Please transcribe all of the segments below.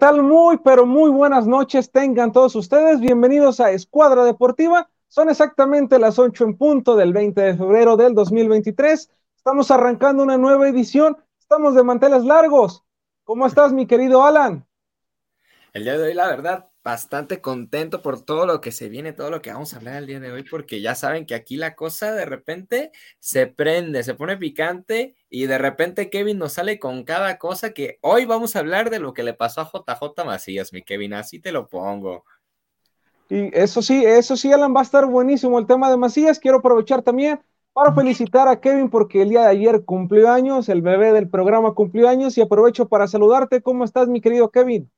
¿qué tal? Muy, pero muy buenas noches tengan todos ustedes. Bienvenidos a Escuadra Deportiva. Son exactamente las 8 en punto del 20 de febrero del 2023. Estamos arrancando una nueva edición. Estamos de manteles largos. ¿Cómo estás, mi querido Alan? El día de hoy, la verdad, bastante contento por todo lo que se viene, todo lo que vamos a hablar el día de hoy, porque ya saben que aquí la cosa de repente se prende, se pone picante y de repente Kevin nos sale con cada cosa que hoy vamos a hablar de lo que le pasó a JJ Macías, mi Kevin, así te lo pongo. Y eso sí, eso sí, Alan, va a estar buenísimo el tema de Macías. Quiero aprovechar también para felicitar a Kevin porque el día de ayer cumplió años, el bebé del programa cumplió años y aprovecho para saludarte. ¿Cómo estás, mi querido Kevin?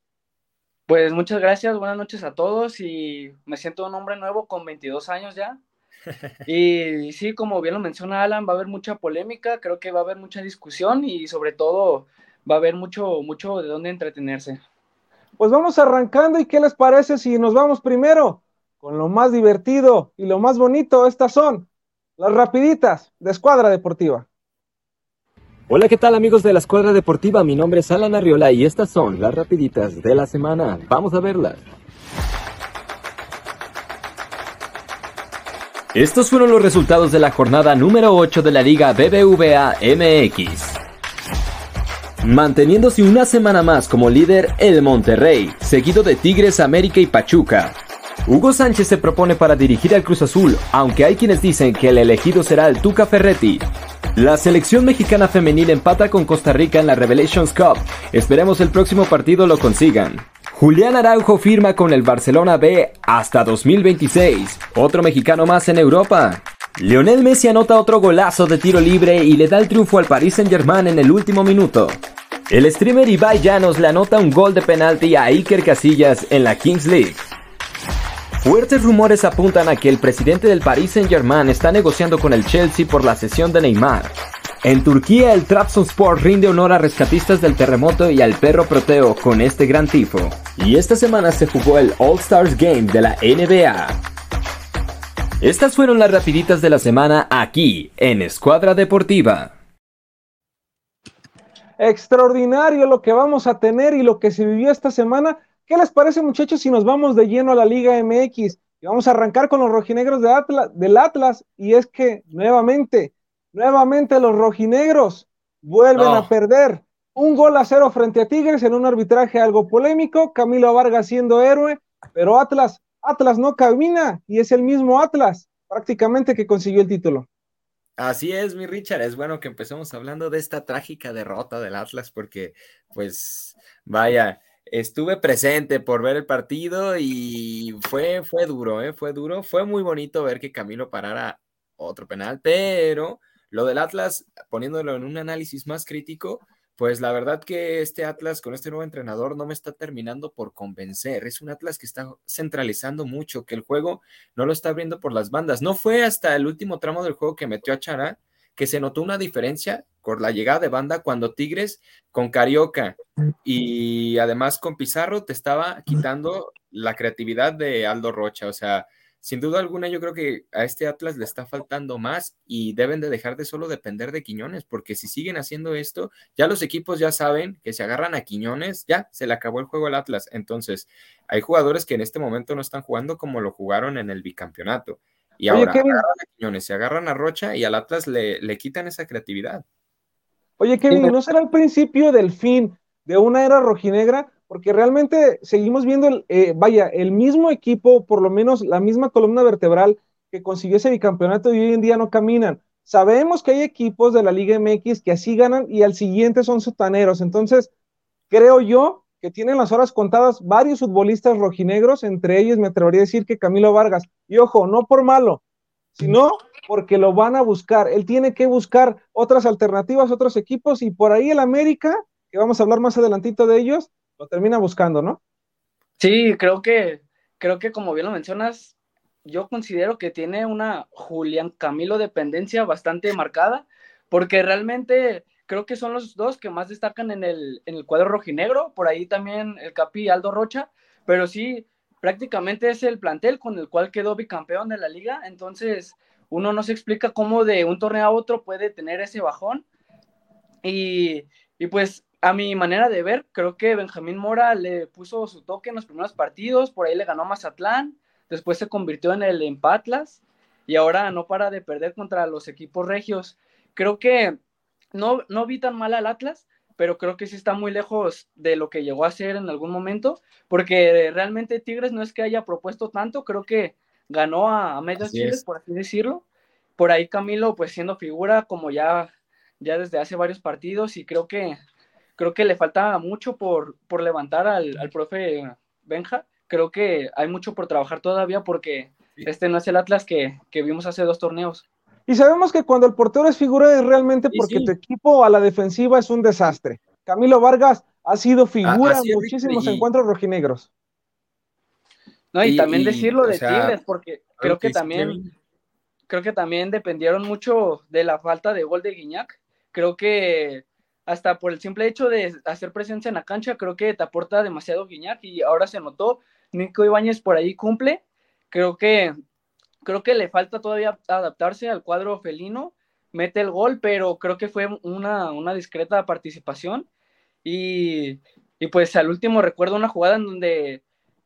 Pues muchas gracias, buenas noches a todos y me siento un hombre nuevo con 22 años ya. Y sí, como bien lo menciona Alan, va a haber mucha polémica, creo que va a haber mucha discusión y sobre todo va a haber mucho, mucho de dónde entretenerse. Pues vamos arrancando y ¿qué les parece si nos vamos primero con lo más divertido y lo más bonito? Estas son las rapiditas de Escuadra Deportiva. Hola, ¿qué tal amigos de la Escuadra Deportiva? Mi nombre es Alan Arriola y estas son las rapiditas de la semana. Vamos a verlas. Estos fueron los resultados de la jornada número 8 de la Liga BBVA MX. Manteniéndose una semana más como líder el Monterrey, seguido de Tigres, América y Pachuca. Hugo Sánchez se propone para dirigir al Cruz Azul, aunque hay quienes dicen que el elegido será el Tuca Ferretti. La selección mexicana femenil empata con Costa Rica en la Revelations Cup. Esperemos el próximo partido lo consigan. Julián Araujo firma con el Barcelona B hasta 2026. Otro mexicano más en Europa. Lionel Messi anota otro golazo de tiro libre y le da el triunfo al Paris Saint-Germain en el último minuto. El streamer Ibai Llanos le anota un gol de penalti a Iker Casillas en la Kings League. Fuertes rumores apuntan a que el presidente del Paris Saint-Germain está negociando con el Chelsea por la cesión de Neymar. En Turquía, el Trabzonspor rinde honor a rescatistas del terremoto y al perro proteo con este gran tifo. Y esta semana se jugó el All Stars Game de la NBA. Estas fueron las rapiditas de la semana aquí, en Escuadra Deportiva. Extraordinario lo que vamos a tener y lo que se vivió esta semana ¿Qué les parece, muchachos, si nos vamos de lleno a la Liga MX? Y vamos a arrancar con los rojinegros de Atlas, del Atlas. Y es que nuevamente, nuevamente los rojinegros vuelven a perder. Un gol a cero frente a Tigres en un arbitraje algo polémico. Camilo Vargas siendo héroe, pero Atlas, Atlas no camina y es el mismo Atlas prácticamente que consiguió el título. Así es, mi Richard. Es bueno que empecemos hablando de esta trágica derrota del Atlas porque, pues, vaya, estuve presente por ver el partido y fue, fue duro, ¿eh? fue duro. Fue muy bonito ver que Camilo parara otro penal, pero lo del Atlas, poniéndolo en un análisis más crítico, pues la verdad que este Atlas con este nuevo entrenador no me está terminando por convencer. Es un Atlas que está centralizando mucho, que el juego no lo está abriendo por las bandas. No fue hasta el último tramo del juego que metió a Chará que se notó una diferencia por la llegada de banda cuando Tigres con Carioca y además con Pizarro te estaba quitando la creatividad de Aldo Rocha. O sea, sin duda alguna yo creo que a este Atlas le está faltando más y deben de dejar de solo depender de Quiñones, porque si siguen haciendo esto, ya los equipos ya saben que se agarran a Quiñones, ya se le acabó el juego al Atlas. Entonces, hay jugadores que en este momento no están jugando como lo jugaron en el bicampeonato. Y ahora agarran a Quiñones, se agarran a Rocha y al Atlas le, le quitan esa creatividad. Oye, Kevin, ¿no será el principio del fin de una era rojinegra? Porque realmente seguimos viendo, el, eh, vaya, el mismo equipo, por lo menos la misma columna vertebral que consiguió ese bicampeonato y hoy en día no caminan. Sabemos que hay equipos de la Liga MX que así ganan y al siguiente son sotaneros. Entonces, creo yo que tienen las horas contadas varios futbolistas rojinegros, entre ellos me atrevería a decir que Camilo Vargas. Y ojo, no por malo, sino porque lo van a buscar. Él tiene que buscar otras alternativas, otros equipos, y por ahí el América, que vamos a hablar más adelantito de ellos, lo termina buscando, ¿no? Sí, creo que, creo que como bien lo mencionas, yo considero que tiene una Julián Camilo dependencia bastante marcada, porque realmente creo que son los dos que más destacan en el, en el cuadro rojinegro, por ahí también el Capi Aldo Rocha, pero sí, prácticamente es el plantel con el cual quedó bicampeón de la liga, entonces uno no se explica cómo de un torneo a otro puede tener ese bajón. Y, y pues a mi manera de ver, creo que Benjamín Mora le puso su toque en los primeros partidos, por ahí le ganó Mazatlán, después se convirtió en el Empatlas y ahora no para de perder contra los equipos regios. Creo que no, no vi tan mal al Atlas, pero creo que sí está muy lejos de lo que llegó a ser en algún momento, porque realmente Tigres no es que haya propuesto tanto, creo que ganó a, a medios chiles, por así decirlo. Por ahí Camilo, pues siendo figura como ya, ya desde hace varios partidos y creo que creo que le falta mucho por, por levantar al, al, profe Benja. Creo que hay mucho por trabajar todavía porque este no es el Atlas que, que, vimos hace dos torneos. Y sabemos que cuando el portero es figura es realmente porque sí. tu equipo a la defensiva es un desastre. Camilo Vargas ha sido figura en muchísimos y... encuentros rojinegros. No, y, y también decirlo de sea, Tigres, porque creo que, que también creo que también dependieron mucho de la falta de gol de Guiñac. Creo que hasta por el simple hecho de hacer presencia en la cancha, creo que te aporta demasiado Guiñac y ahora se notó. Nico Ibáñez por ahí cumple. Creo que, creo que le falta todavía adaptarse al cuadro felino. Mete el gol, pero creo que fue una, una discreta participación. Y, y, pues al último recuerdo una jugada en donde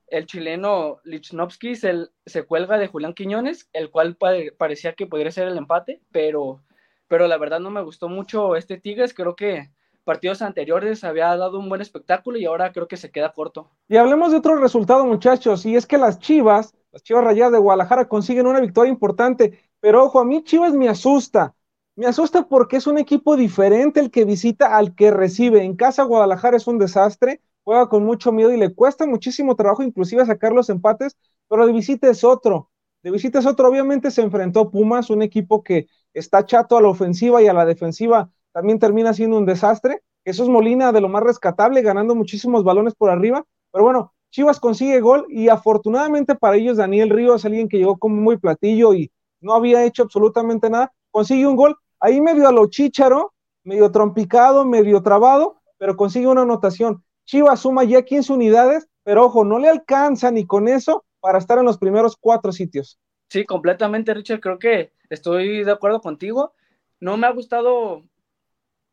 el chileno Lichnowsky se, cuelga de Julián Quiñones, el cual pare, parecía que podría ser el empate, pero pero la verdad no me gustó mucho este Tigres, creo que partidos anteriores había dado un buen espectáculo y ahora creo que se queda corto. Y hablemos de otro resultado, muchachos, y es que las Chivas, las Chivas Rayadas de Guadalajara consiguen una victoria importante, pero ojo, a mí Chivas me asusta. Me asusta porque es un equipo diferente el que visita al que recibe. En casa Guadalajara es un desastre, juega con mucho miedo y le cuesta muchísimo trabajo inclusive sacar los empates, pero de visita es otro. De visita es otro. Obviamente se enfrentó Pumas, un equipo que está chato a la ofensiva y a la defensiva también termina siendo un desastre. Eso es Molina de lo más rescatable, ganando muchísimos balones por arriba. Pero bueno, Chivas consigue gol y afortunadamente para ellos Daniel Ríos, alguien que llegó como muy platillo y no había hecho absolutamente nada, consigue un gol. Ahí medio a lo chícharo, medio trompicado, medio trabado, pero consigue una anotación. Chivas suma ya 15 unidades, pero ojo, no le alcanza ni con eso para estar en los primeros cuatro sitios. Sí, completamente, Richard. Creo que estoy de acuerdo contigo. No me ha gustado,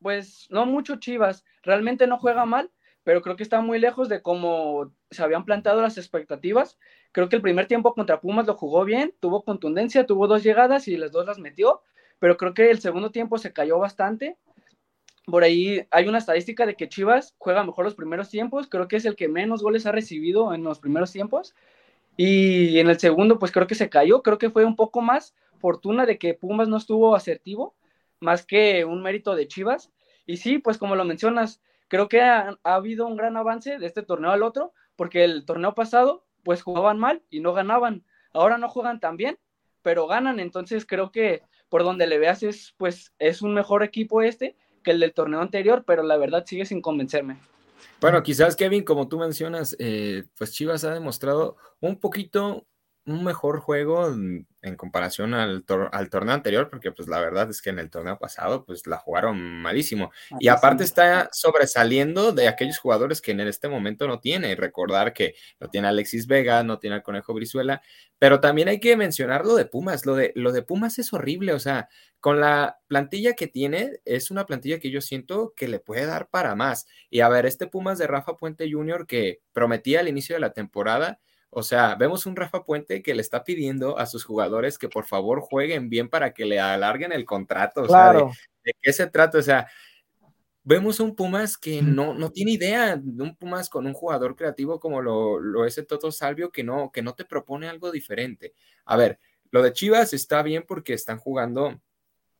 pues, no mucho Chivas. Realmente no juega mal, pero creo que está muy lejos de cómo se habían planteado las expectativas. Creo que el primer tiempo contra Pumas lo jugó bien, tuvo contundencia, tuvo dos llegadas y las dos las metió, pero creo que el segundo tiempo se cayó bastante. Por ahí hay una estadística de que Chivas juega mejor los primeros tiempos, creo que es el que menos goles ha recibido en los primeros tiempos. Y en el segundo, pues creo que se cayó, creo que fue un poco más fortuna de que Pumas no estuvo asertivo, más que un mérito de Chivas. Y sí, pues como lo mencionas, creo que ha, ha, habido un gran avance de este torneo al otro, porque el torneo pasado, pues jugaban mal y no ganaban. Ahora no juegan tan bien, pero ganan. Entonces creo que por donde le veas es, pues, es un mejor equipo este que el del torneo anterior, pero la verdad sigue sin convencerme. Bueno, quizás Kevin, como tú mencionas, eh, pues Chivas ha demostrado un poquito un mejor juego en, comparación al, tor al, torneo anterior, porque pues la verdad es que en el torneo pasado pues la jugaron malísimo. Y aparte está sobresaliendo de aquellos jugadores que en este momento no tiene. Recordar que no tiene Alexis Vega, no tiene al Conejo Brizuela, pero también hay que mencionar lo de Pumas. Lo de, lo de Pumas es horrible, o sea, con la plantilla que tiene, es una plantilla que yo siento que le puede dar para más. Y a ver, este Pumas de Rafa Puente Jr. que prometía al inicio de la temporada, o sea, vemos un Rafa Puente que le está pidiendo a sus jugadores que por favor jueguen bien para que le alarguen el contrato. O claro. sea, de, de, qué se trata? O sea, vemos un Pumas que no, no tiene idea, un Pumas con un jugador creativo como lo, lo es el Toto Salvio, que no, que no te propone algo diferente. A ver, lo de Chivas está bien porque están jugando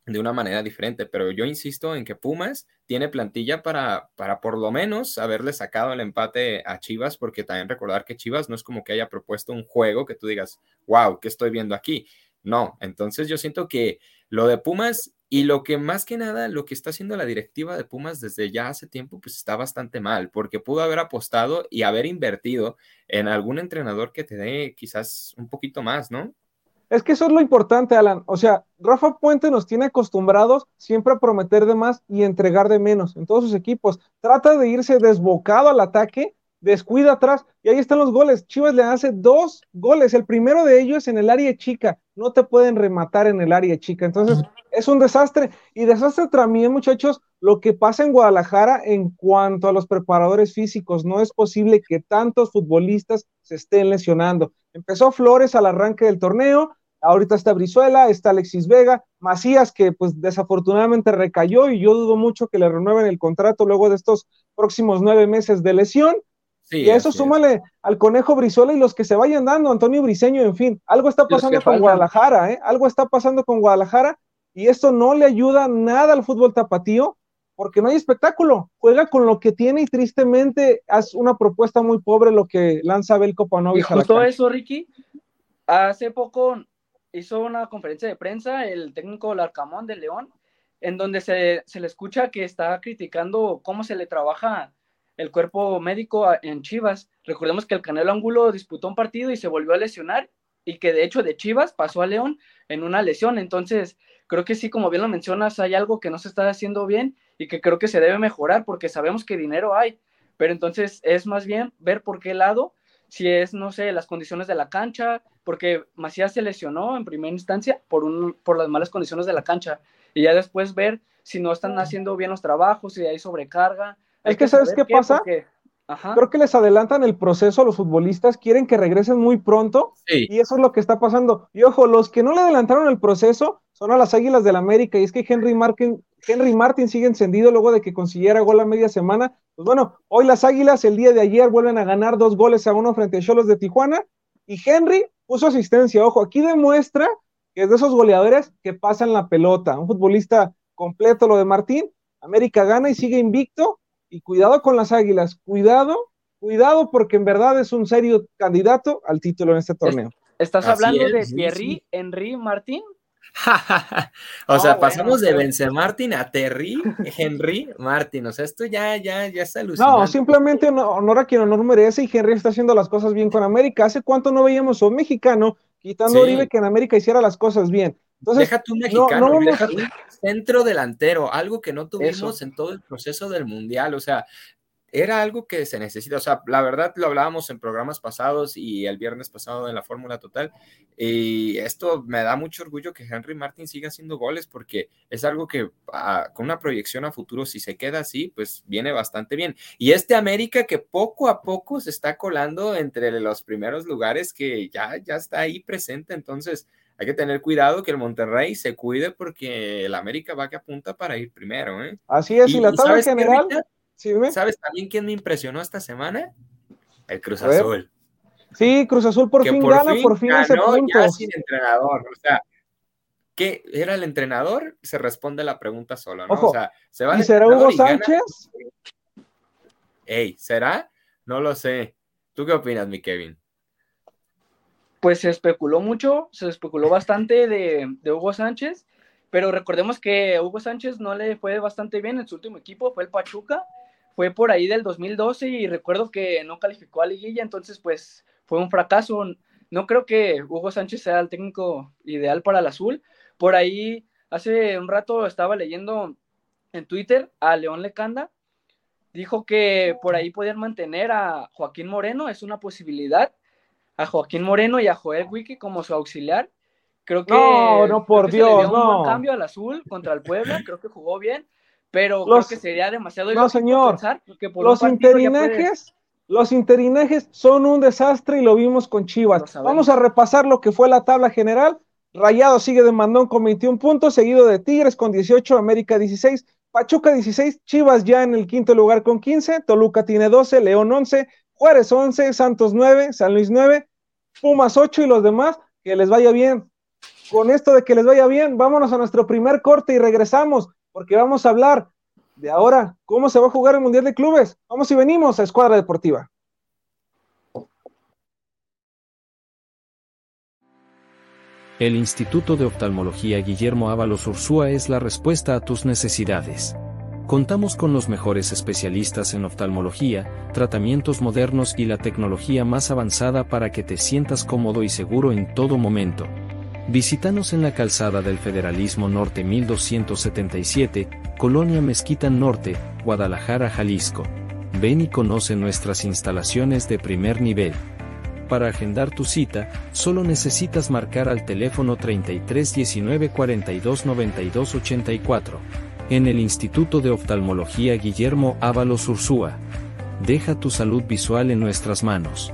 de una manera diferente, pero yo insisto en que Pumas tiene plantilla para, para por lo menos haberle sacado el empate a Chivas, porque también recordar que Chivas no es como que haya propuesto un juego que tú digas, wow, ¿qué estoy viendo aquí? No, entonces yo siento que lo de Pumas y lo que más que nada, lo que está haciendo la directiva de Pumas desde ya hace tiempo, pues está bastante mal, porque pudo haber apostado y haber invertido en algún entrenador que te dé quizás un poquito más, ¿no? Es que eso es lo importante, Alan. O sea, Rafa Puente nos tiene acostumbrados siempre a prometer de más y entregar de menos en todos sus equipos. Trata de irse desbocado al ataque, descuida atrás y ahí están los goles. Chivas le hace dos goles. El primero de ellos en el área chica. No te pueden rematar en el área chica. Entonces, es un desastre. Y desastre también, muchachos, lo que pasa en Guadalajara en cuanto a los preparadores físicos. No es posible que tantos futbolistas se estén lesionando. Empezó Flores al arranque del torneo, ahorita está Brizuela, está Alexis Vega, Macías que pues desafortunadamente recayó y yo dudo mucho que le renueven el contrato luego de estos próximos nueve meses de lesión. y a eso súmale al conejo Brizuela y los que se vayan dando, Antonio Briseño, en fin, algo está pasando con Guadalajara, ¿eh? Algo está pasando con Guadalajara y esto no le ayuda nada al fútbol tapatío porque no hay espectáculo. Juega con lo que tiene y tristemente es una propuesta muy pobre lo que lanza Belko Panovic. Y justo eso, Ricky, hace poco hizo una conferencia de prensa el técnico Larcamón de León, en donde se, se le escucha que está criticando cómo se le trabaja el cuerpo médico en Chivas. Recordemos que el Canelo Angulo disputó un partido y se volvió a lesionar y que de hecho de Chivas pasó a León en una lesión. Entonces, creo que sí, como bien lo mencionas, hay algo que no se está haciendo bien y que creo que se debe mejorar porque sabemos que dinero hay, pero entonces es más bien ver por qué lado, si es, no sé, las condiciones de la cancha, porque Macías se lesionó en primera instancia por, un, por las malas condiciones de la cancha y ya después ver si no están haciendo bien los trabajos, si hay sobrecarga. es que, ¿sabes qué, pasa? Creo que les adelantan el proceso a los futbolistas, quieren que regresen muy pronto y eso es lo que está pasando. Y ojo, los que no le adelantaron el proceso son a las Águilas del la América y es que Henry Martin, Henry Martin sigue encendido luego de que consiguiera gol a media semana. Pues bueno, hoy las Águilas el día de ayer vuelven a ganar dos goles a uno frente a Cholos de Tijuana y Henry puso asistencia. Ojo, aquí demuestra que es de esos goleadores que pasan la pelota. Un futbolista completo lo de Martín. América gana y sigue invicto y cuidado con las águilas, cuidado, cuidado porque en verdad es un serio candidato al título en este torneo. ¿Estás hablando de Thierry Henry Martín? o sea, pasamos de Vence Martin a Terry Henry Martin. O sea, esto ya, ya, ya está alucinante. No, simplemente honor a quien honor merece y Henry está haciendo las cosas bien con América. ¿Hace cuánto no veíamos a un mexicano quitando a Oribe que en América hiciera las cosas bien? Entonces, deja tu mexicano, deja tu centro delantero, algo que no tuvimos en todo el proceso del mundial. O sea, era algo que se necesita. O sea, la verdad lo hablábamos en programas pasados y el viernes pasado en la Fórmula Total. Y esto me da mucho orgullo que Henry Martin siga haciendo goles porque es algo que ah, con una proyección a futuro, si se queda así, pues viene bastante bien. Y este América que poco a poco se está colando entre los primeros lugares que ya, ya está ahí presente. Entonces, hay que tener cuidado que el Monterrey se cuide porque el América va que apunta para ir primero. ¿eh? Así es, y, la tabla general. ¿Sabes también quién me impresionó esta semana? El Cruz Azul. Sí, Cruz Azul por fin gana, por fin hace puntos. sin entrenador. O sea, ¿qué era el entrenador? Se responde la pregunta solo, ¿no? o sea, se va ¿Y será Hugo Sánchez? Ey, ¿será? No lo sé. ¿Tú qué opinas, mi Kevin? Pues se especuló mucho, se especuló bastante de, Hugo Sánchez, pero recordemos que Hugo Sánchez no le fue bastante bien en su último equipo, fue el Pachuca, fue por ahí del 2012 y recuerdo que no calificó a liguilla, entonces pues fue un fracaso. No creo que Hugo Sánchez sea el técnico ideal para el azul. Por ahí hace un rato estaba leyendo en Twitter a León Lecanda, dijo que por ahí podían mantener a Joaquín Moreno, es una posibilidad a Joaquín Moreno y a Joel Wiki como su auxiliar. Creo que, no, no, por Dios, no. Un cambio al azul contra el Puebla, creo que jugó bien, pero creo que sería demasiado No, señor. Que los interinajes, los interinajes son un desastre y lo vimos con Chivas. Vamos a repasar lo que fue la tabla general. Rayado sigue de mandón con 21 puntos, seguido de Tigres con 18, América 16, Pachuca 16, Chivas ya en el quinto lugar con 15, Toluca tiene 12, León 11, Juárez 11, Santos 9, San Luis 9, Pumas 8 y los demás, que les vaya bien. Con esto de que les vaya bien, vámonos a nuestro primer corte y regresamos, porque vamos a hablar de ahora cómo se va a jugar el Mundial de Clubes. Vamos y venimos a Escuadra Deportiva. El Instituto de Oftalmología Guillermo Ábalos Ursúa es la respuesta a tus necesidades. Contamos con los mejores especialistas en oftalmología, tratamientos modernos y la tecnología más avanzada para que te sientas cómodo y seguro en todo momento. Visítanos en la calzada del Federalismo Norte 1277, Colonia Mezquita Norte, Guadalajara, Jalisco. Ven y conoce nuestras instalaciones de primer nivel. Para agendar tu cita, solo necesitas marcar al teléfono 33 19 42 92 84. En el Instituto de Oftalmología Guillermo Ábalos Ursúa. Deja tu salud visual en nuestras manos.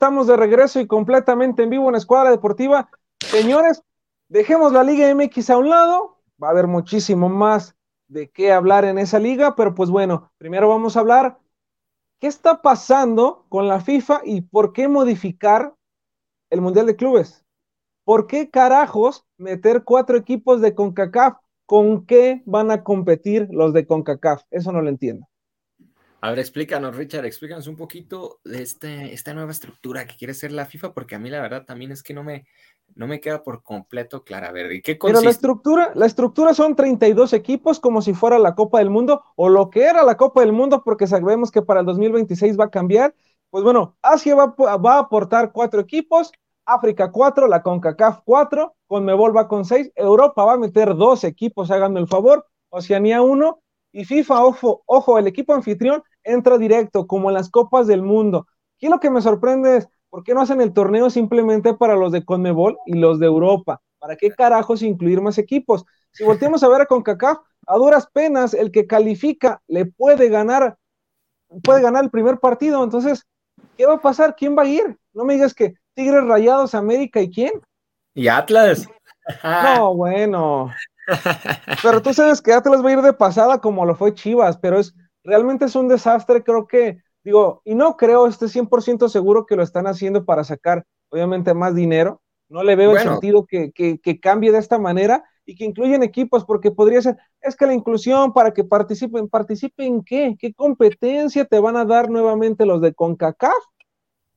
Estamos de regreso y completamente en vivo en Escuadra Deportiva. Señores, dejemos la Liga MX a un lado. Va a haber muchísimo más de qué hablar en esa liga, pero pues bueno, primero vamos a hablar qué está pasando con la FIFA y por qué modificar el Mundial de Clubes. ¿Por qué carajos meter cuatro equipos de CONCACAF? ¿Con qué van a competir los de CONCACAF? Eso no lo entiendo. A ver, explícanos, Richard, explícanos un poquito de este, esta nueva estructura que quiere ser la FIFA, porque a mí la verdad también es que no me, no me queda por completo clara. A ver, ¿y qué consiste? Pero la estructura, la estructura son 32 equipos como si fuera la Copa del Mundo o lo que era la Copa del Mundo, porque sabemos que para el 2026 va a cambiar. Pues bueno, Asia va, va a aportar cuatro equipos, África cuatro, la CONCACAF cuatro, Conmebol va con seis, Europa va a meter dos equipos, háganme el favor, Oceanía uno, y FIFA, ojo, ojo, el equipo anfitrión entra directo, como en las Copas del Mundo. Aquí lo que me sorprende es, ¿por qué no hacen el torneo simplemente para los de Conmebol y los de Europa? ¿Para qué carajos incluir más equipos? Si volteamos a ver a CONCACAF, a duras penas, el que califica le puede ganar, puede ganar el primer partido. Entonces, ¿qué va a pasar? ¿Quién va a ir? No me digas que Tigres Rayados, América y quién. Y Atlas. no, bueno. Pero tú sabes que Atlas va a ir de pasada como lo fue Chivas, pero es realmente es un desastre, creo que, digo, y no creo, estoy 100% seguro que lo están haciendo para sacar, obviamente, más dinero. No le veo el sentido que, que, cambie de esta manera y que incluyen equipos, porque podría ser, es que la inclusión para que participen, ¿participen qué? ¿Qué competencia te van a dar nuevamente los de CONCACAF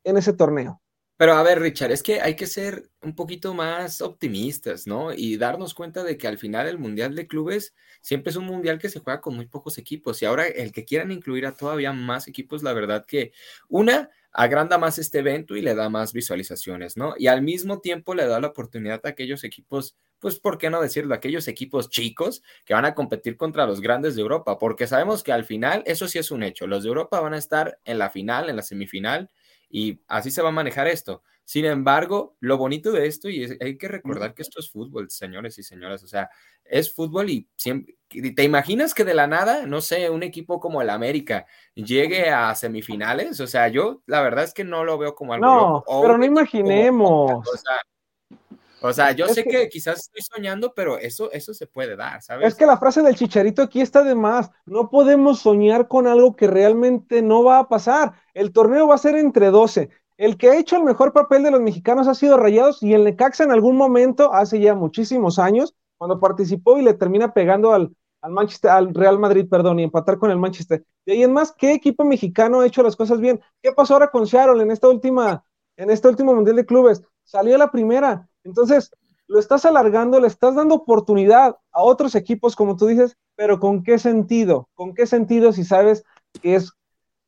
en ese torneo? Pero a ver, Richard, es que hay que ser un poquito más optimistas, ¿no? Y darnos cuenta de que al final el Mundial de Clubes siempre es un Mundial que se juega con muy pocos equipos. Y ahora el que quieran incluir a todavía más equipos, la verdad que una, agranda más este evento y le da más visualizaciones, ¿no? Y al mismo tiempo le da la oportunidad a aquellos equipos, pues, ¿por qué no decirlo? Aquellos equipos chicos que van a competir contra los grandes de Europa, porque sabemos que al final, eso sí es un hecho, los de Europa van a estar en la final, en la semifinal y así se va a manejar esto. Sin embargo, lo bonito de esto, y hay que recordar que esto es fútbol, señores y señoras, o sea, es fútbol y siempre, ¿te imaginas que de la nada, no sé, un equipo como el América llegue a semifinales? O sea, yo la verdad es que no lo veo como algo. No, pero no imaginemos. o sea, yo sé que, quizás estoy soñando, pero eso, eso se puede dar, ¿sabes? Es que la frase del chicharito aquí está de más. No podemos soñar con algo que realmente no va a pasar. El torneo va a ser entre 12. El que ha hecho el mejor papel de los mexicanos ha sido Rayados y el Necaxa en algún momento, hace ya muchísimos años, cuando participó y le termina pegando al, al Manchester, al Real Madrid, perdón, y empatar con el Manchester. De ahí en más, ¿qué equipo mexicano ha hecho las cosas bien? ¿Qué pasó ahora con Seattle en esta última, en este último Mundial de Clubes? Salió la primera. Entonces, lo estás alargando, le estás dando oportunidad a otros equipos, como tú dices, pero ¿con qué sentido? ¿Con qué sentido si sabes que es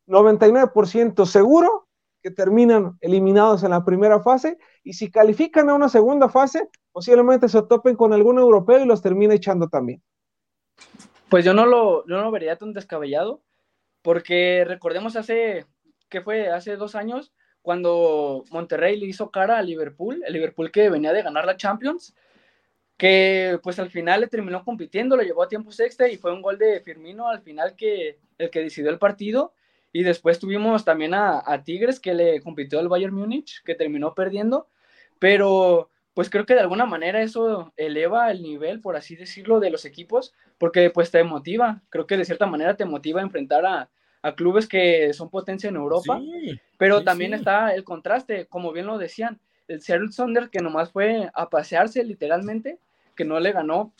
99% seguro que terminan eliminados en la primera fase y si califican a una segunda fase, posiblemente se topen con algún europeo y los termine echando también. Pues yo no lo, yo no vería tan descabellado, porque recordemos hace, ¿qué fue? Hace dos años, cuando Monterrey le hizo cara a Liverpool, el Liverpool que venía de ganar la Champions, que pues al final le terminó compitiendo, lo llevó a tiempo extra y fue un gol de Firmino al final que el que decidió el partido. Y después tuvimos también a, a Tigres que le compitió al Bayern Múnich, que terminó perdiendo. Pero pues creo que de alguna manera eso eleva el nivel, por así decirlo, de los equipos, porque pues te motiva, creo que de cierta manera te motiva a enfrentar a, a clubes que son potencia en Europa, pero también está el contraste, como bien lo decían, el Seattle Sonder que nomás fue a pasearse literalmente, que no le ganó,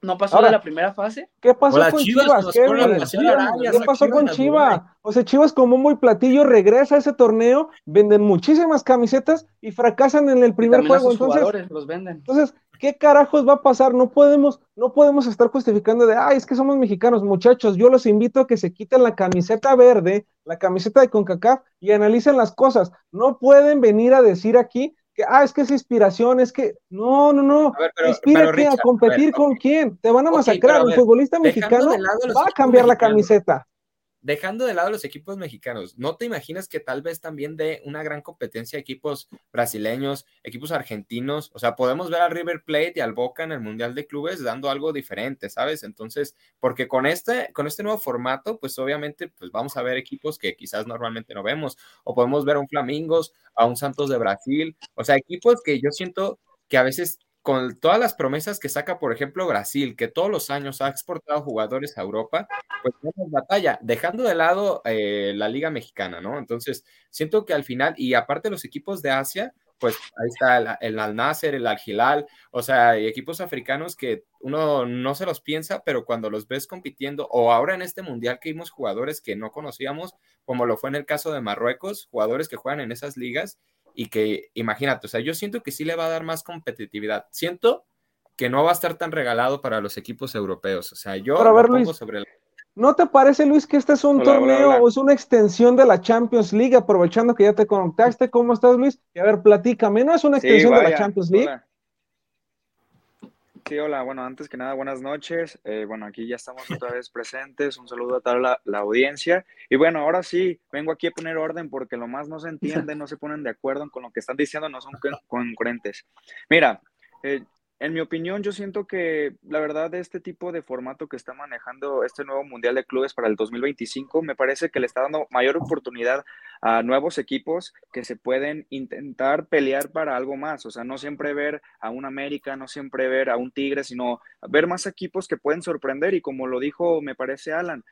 no pasó de la primera fase. ¿Qué pasó con Chivas? ¿Qué, pasó con Chivas? O sea, Chivas como muy platillo regresa a ese torneo, venden muchísimas camisetas y fracasan en el primer juego. Entonces, los venden. Entonces, ¿qué carajos va a pasar? No podemos, no podemos estar justificando de, ay, es que somos mexicanos, muchachos. Yo los invito a que se quiten la camiseta verde, la camiseta de CONCACAF y analicen las cosas. No pueden venir a decir aquí que, ah, es que es inspiración, es que, no, no, no. A a competir con quién? Te van a masacrar. el futbolista mexicano va a cambiar la camiseta dejando de lado los equipos mexicanos, ¿no te imaginas que tal vez también de una gran competencia de equipos brasileños, equipos argentinos? O sea, podemos ver al River Plate y al Boca en el Mundial de Clubes dando algo diferente, ¿sabes? Entonces, porque con este, con este nuevo formato, pues obviamente, pues vamos a ver equipos que quizás normalmente no vemos, o podemos ver a un Flamingos, a un Santos de Brasil, o sea, equipos que yo siento que a veces con todas las promesas que saca, por ejemplo, Brasil, que todos los años ha exportado jugadores a Europa, pues tenemos batalla, dejando de lado eh, la Liga Mexicana, ¿no? Entonces, siento que al final, y aparte los equipos de Asia, pues ahí está el, Al Nasser, el Al Hilal, o sea, hay equipos africanos que uno no se los piensa, pero cuando los ves compitiendo, o ahora en este mundial que vimos jugadores que no conocíamos, como lo fue en el caso de Marruecos, jugadores que juegan en esas ligas, y que, imagínate, o sea, yo siento que sí le va a dar más competitividad. Siento que no va a estar tan regalado para los equipos europeos. O sea, yo pongo sobre ¿No te parece, Luis, que este es un torneo o es una extensión de la Champions League? Aprovechando que ya te conectaste, ¿cómo estás, Luis? Y a ver, platícame, ¿no es una extensión de la Champions League? Sí, hola, bueno, antes que nada, buenas noches. Eh, bueno, aquí ya estamos otra vez presentes. Un saludo a toda la, audiencia. Y bueno, ahora sí, vengo aquí a poner orden porque lo más no se entiende, no se ponen de acuerdo con lo que están diciendo, no son concurrentes. Mira, eh, en mi opinión, yo siento que la verdad este tipo de formato que está manejando este nuevo Mundial de Clubes para el 2025 me parece que le está dando mayor oportunidad a nuevos equipos que se pueden intentar pelear para algo más. O sea, no siempre ver a un América, no siempre ver a un Tigre, sino ver más equipos que pueden sorprender. Y como lo dijo, me parece Alan,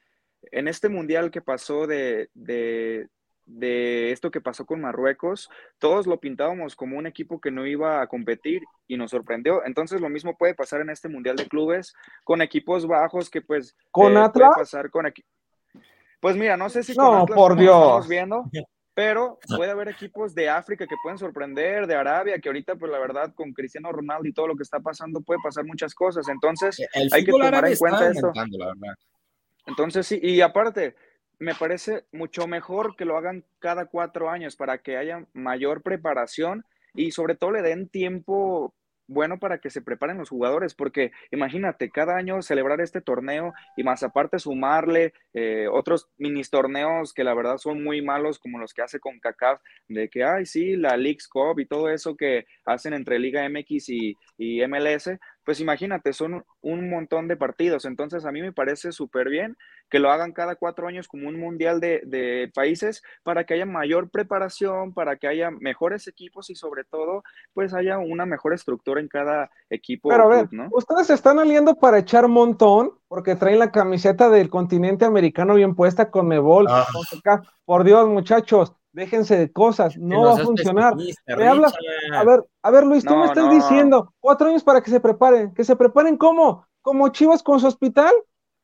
en este Mundial que pasó de, de esto que pasó con Marruecos, todos lo pintábamos como un equipo que no iba a competir y nos sorprendió. Entonces lo mismo puede pasar en este Mundial de Clubes con equipos bajos que pues con eh, Atlas? pasar con Pues mira, no sé si no, por Dios. estamos viendo, pero puede haber equipos de África que pueden sorprender, de Arabia, que ahorita pues la verdad con Cristiano Ronaldo y todo lo que está pasando puede pasar muchas cosas. Entonces hay que tomar en cuenta esto. Entonces sí, y aparte, me parece mucho mejor que lo hagan cada cuatro años para que haya mayor preparación y sobre todo le den tiempo bueno para que se preparen los jugadores, porque imagínate, cada año celebrar este torneo y más aparte sumarle eh, otros mini torneos que la verdad son muy malos, como los que hace con CACAF, de que, ay, sí, la League's Cup y todo eso que hacen entre Liga MX y, y MLS, pues imagínate, son un montón de partidos. Entonces, a mí me parece súper bien que lo hagan cada cuatro años como un mundial de, países para que haya mayor preparación, para que haya mejores equipos y sobre todo, pues haya una mejor estructura en cada equipo. Pero a ver, ustedes se están aliando para echar montón porque traen la camiseta del continente americano bien puesta con Mebol. Ah. Por Dios, muchachos, déjense de cosas, no, va a funcionar. a ver, a ver, Luis, tú me estás diciendo cuatro años para que se preparen, que se preparen cómo, como Chivas con su hospital,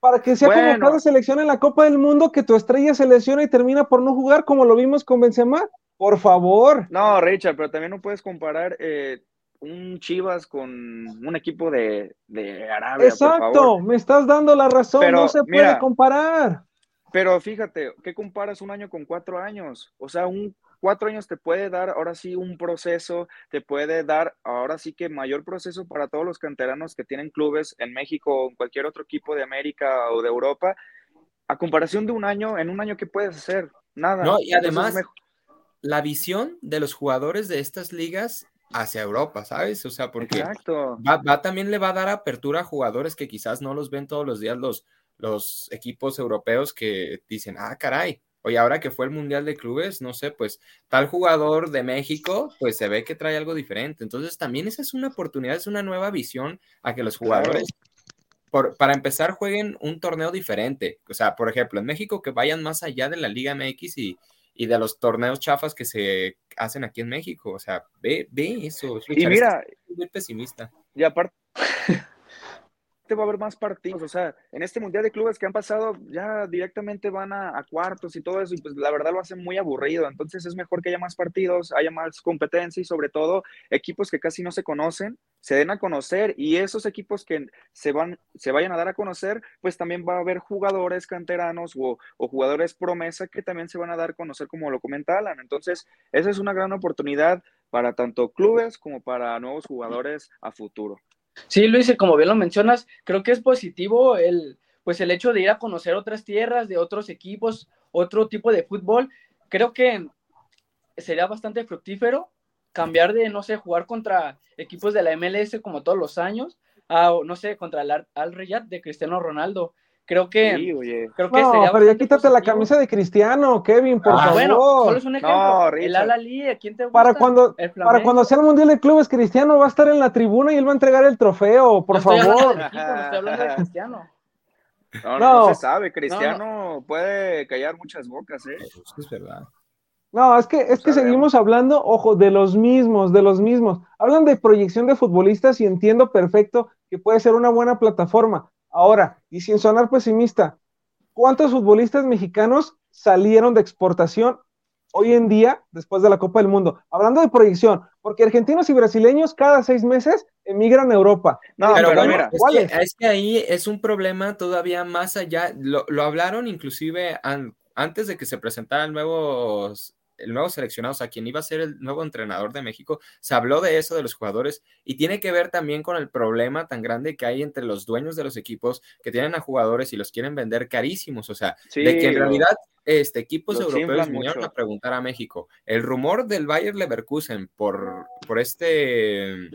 para que sea como cada selección en la Copa del Mundo, que tu estrella se lesiona y termina por no jugar, como lo vimos con Benzema, por favor. No, Richard, pero también no puedes comparar eh, un Chivas con un equipo de, Arabia. Exacto, me estás dando la razón, no se puede comparar. Pero fíjate, ¿qué comparas un año con cuatro años? O sea, un cuatro años te puede dar ahora sí un proceso, te puede dar ahora sí que mayor proceso para todos los canteranos que tienen clubes en México o en cualquier otro equipo de América o de Europa. A comparación de un año, en un año, ¿qué puedes hacer? Nada. No, y además, la visión de los jugadores de estas ligas hacia Europa, ¿sabes? O sea, porque Va, también le va a dar apertura a jugadores que quizás no los ven todos los días los, los equipos europeos que dicen, ah, caray, oye, ahora que fue el Mundial de Clubes, no sé, pues tal jugador de México, pues se ve que trae algo diferente. Entonces también esa es una oportunidad, es una nueva visión a que los jugadores, por, para empezar, jueguen un torneo diferente. O sea, por ejemplo, en México que vayan más allá de la Liga MX y, y de los torneos chafas que se hacen aquí en México. O sea, ve, ve eso. y mira, muy pesimista. Y aparte, va a haber más partidos. O sea, en este Mundial de Clubes que han pasado, ya directamente van a, cuartos y todo eso, y pues la verdad lo hacen muy aburrido. Entonces es mejor que haya más partidos, haya más competencia y sobre todo equipos que casi no se conocen, se den a conocer y esos equipos que se, van, se vayan a dar a conocer, pues también va a haber jugadores canteranos o, o jugadores promesa que también se van a dar a conocer, como lo comenta Alan. Entonces, esa es una gran oportunidad para tanto clubes como para nuevos jugadores a futuro. Sí, Luis, como bien lo mencionas, creo que es positivo el, pues el hecho de ir a conocer otras tierras, de otros equipos, otro tipo de fútbol. Creo que sería bastante fructífero cambiar de, no sé, jugar contra equipos de la MLS como todos los años, a, no sé, contra el Al Riyad de Cristiano Ronaldo. Creo que, sí, oye. creo que no, pero ya quítate la camisa de Cristiano, Kevin, por ah, favor. Bueno, solo es un ejemplo. el Al-Ali, ¿a quién te gusta? Para cuando, para cuando sea el Mundial de Clubes, Cristiano va a estar en la tribuna y él va a entregar el trofeo, por favor. estoy hablando de Cristiano. No, no, se sabe, Cristiano puede callar muchas bocas, ¿eh? es verdad. No, es que, es que seguimos hablando, ojo, de los mismos, de los mismos. Hablan de proyección de futbolistas y entiendo perfecto que puede ser una buena plataforma, Ahora, y sin sonar pesimista, ¿cuántos futbolistas mexicanos salieron de exportación hoy en día después de la Copa del Mundo? Hablando de proyección, porque argentinos y brasileños cada seis meses emigran a Europa. No, pero, mira, es que, es que, ahí es un problema todavía más allá. Lo, lo hablaron inclusive antes de que se presentaran nuevos el nuevo seleccionado, o sea, quien iba a ser el nuevo entrenador de México, se habló de eso de los jugadores y tiene que ver también con el problema tan grande que hay entre los dueños de los equipos que tienen a jugadores y los quieren vender carísimos, o sea, de que en realidad este, equipos europeos vinieron a preguntar a México. El rumor del Bayer Leverkusen por, por este...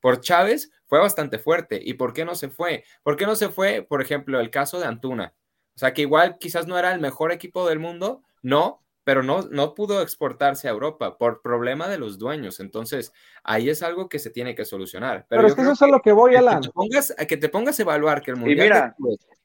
por Chávez fue bastante fuerte. ¿Y por qué no se fue? ¿Por qué no se fue, por ejemplo, el caso de Antuna? O sea, que igual quizás no era el mejor equipo del mundo, no, pero no, no pudo exportarse a Europa por problema de los dueños. Entonces, ahí es algo que se tiene que solucionar. Pero, es que eso es a lo que voy, Alan. Que te, pongas, que te pongas a evaluar que el Mundial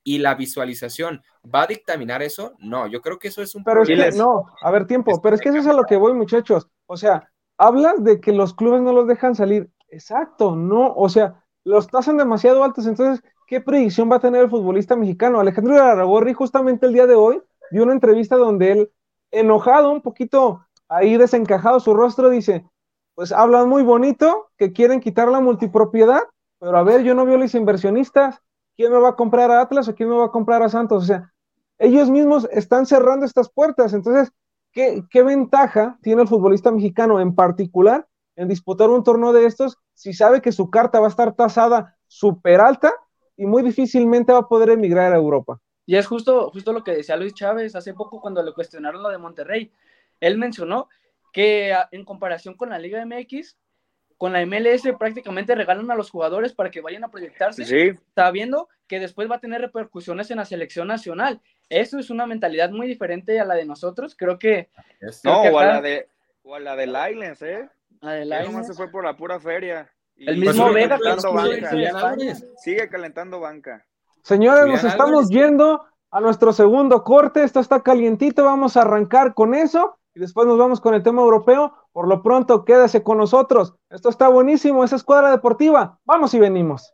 y, la visualización va a dictaminar eso, no, yo creo que eso es un Pero es que, no, a ver, tiempo, pero es que eso es a lo que voy, muchachos. O sea, hablas de que los clubes no los dejan salir. Exacto, no, o sea, los tasan demasiado altos, entonces, ¿qué predicción va a tener el futbolista mexicano? Alejandro Aragorri justamente el día de hoy dio una entrevista donde él enojado, un poquito ahí desencajado su rostro, dice, pues hablan muy bonito, que quieren quitar la multipropiedad, pero a ver, yo no veo los inversionistas, ¿quién me va a comprar a Atlas o quién me va a comprar a Santos? O sea, ellos mismos están cerrando estas puertas, entonces, ¿qué, qué ventaja tiene el futbolista mexicano en particular en disputar un torneo de estos si sabe que su carta va a estar tasada súper alta y muy difícilmente va a poder emigrar a Europa? Y es justo, justo lo que decía Luis Chávez hace poco cuando le cuestionaron lo de Monterrey. Él mencionó que en comparación con la Liga MX, con la MLS prácticamente regalan a los jugadores para que vayan a proyectarse, sabiendo que después va a tener repercusiones en la selección nacional. Eso es una mentalidad muy diferente a la de nosotros. Creo que. no, o, a la de, o a la de Islands, ¿eh? La de Islands. se fue por la pura feria. El mismo Vega Sigue calentando banca. Señores, nos estamos yendo a nuestro segundo corte. Esto está calientito. Vamos a arrancar con eso y después nos vamos con el tema europeo. Por lo pronto, quédese con nosotros. Esto está buenísimo. Esa escuadra deportiva. Vamos y venimos.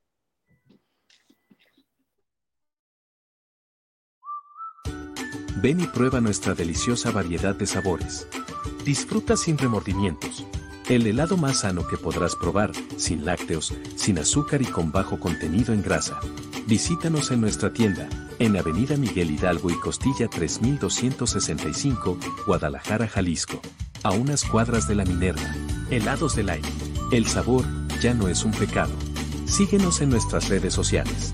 Ven y prueba nuestra deliciosa variedad de sabores. Disfruta sin remordimientos. El helado más sano que podrás probar, sin lácteos, sin azúcar y con bajo contenido en grasa. Visítanos en nuestra tienda en Avenida Miguel Hidalgo y Costilla 3265, Guadalajara, Jalisco. A unas cuadras de la Minerva. Helados del aire. El sabor ya no es un pecado. Síguenos en nuestras redes sociales.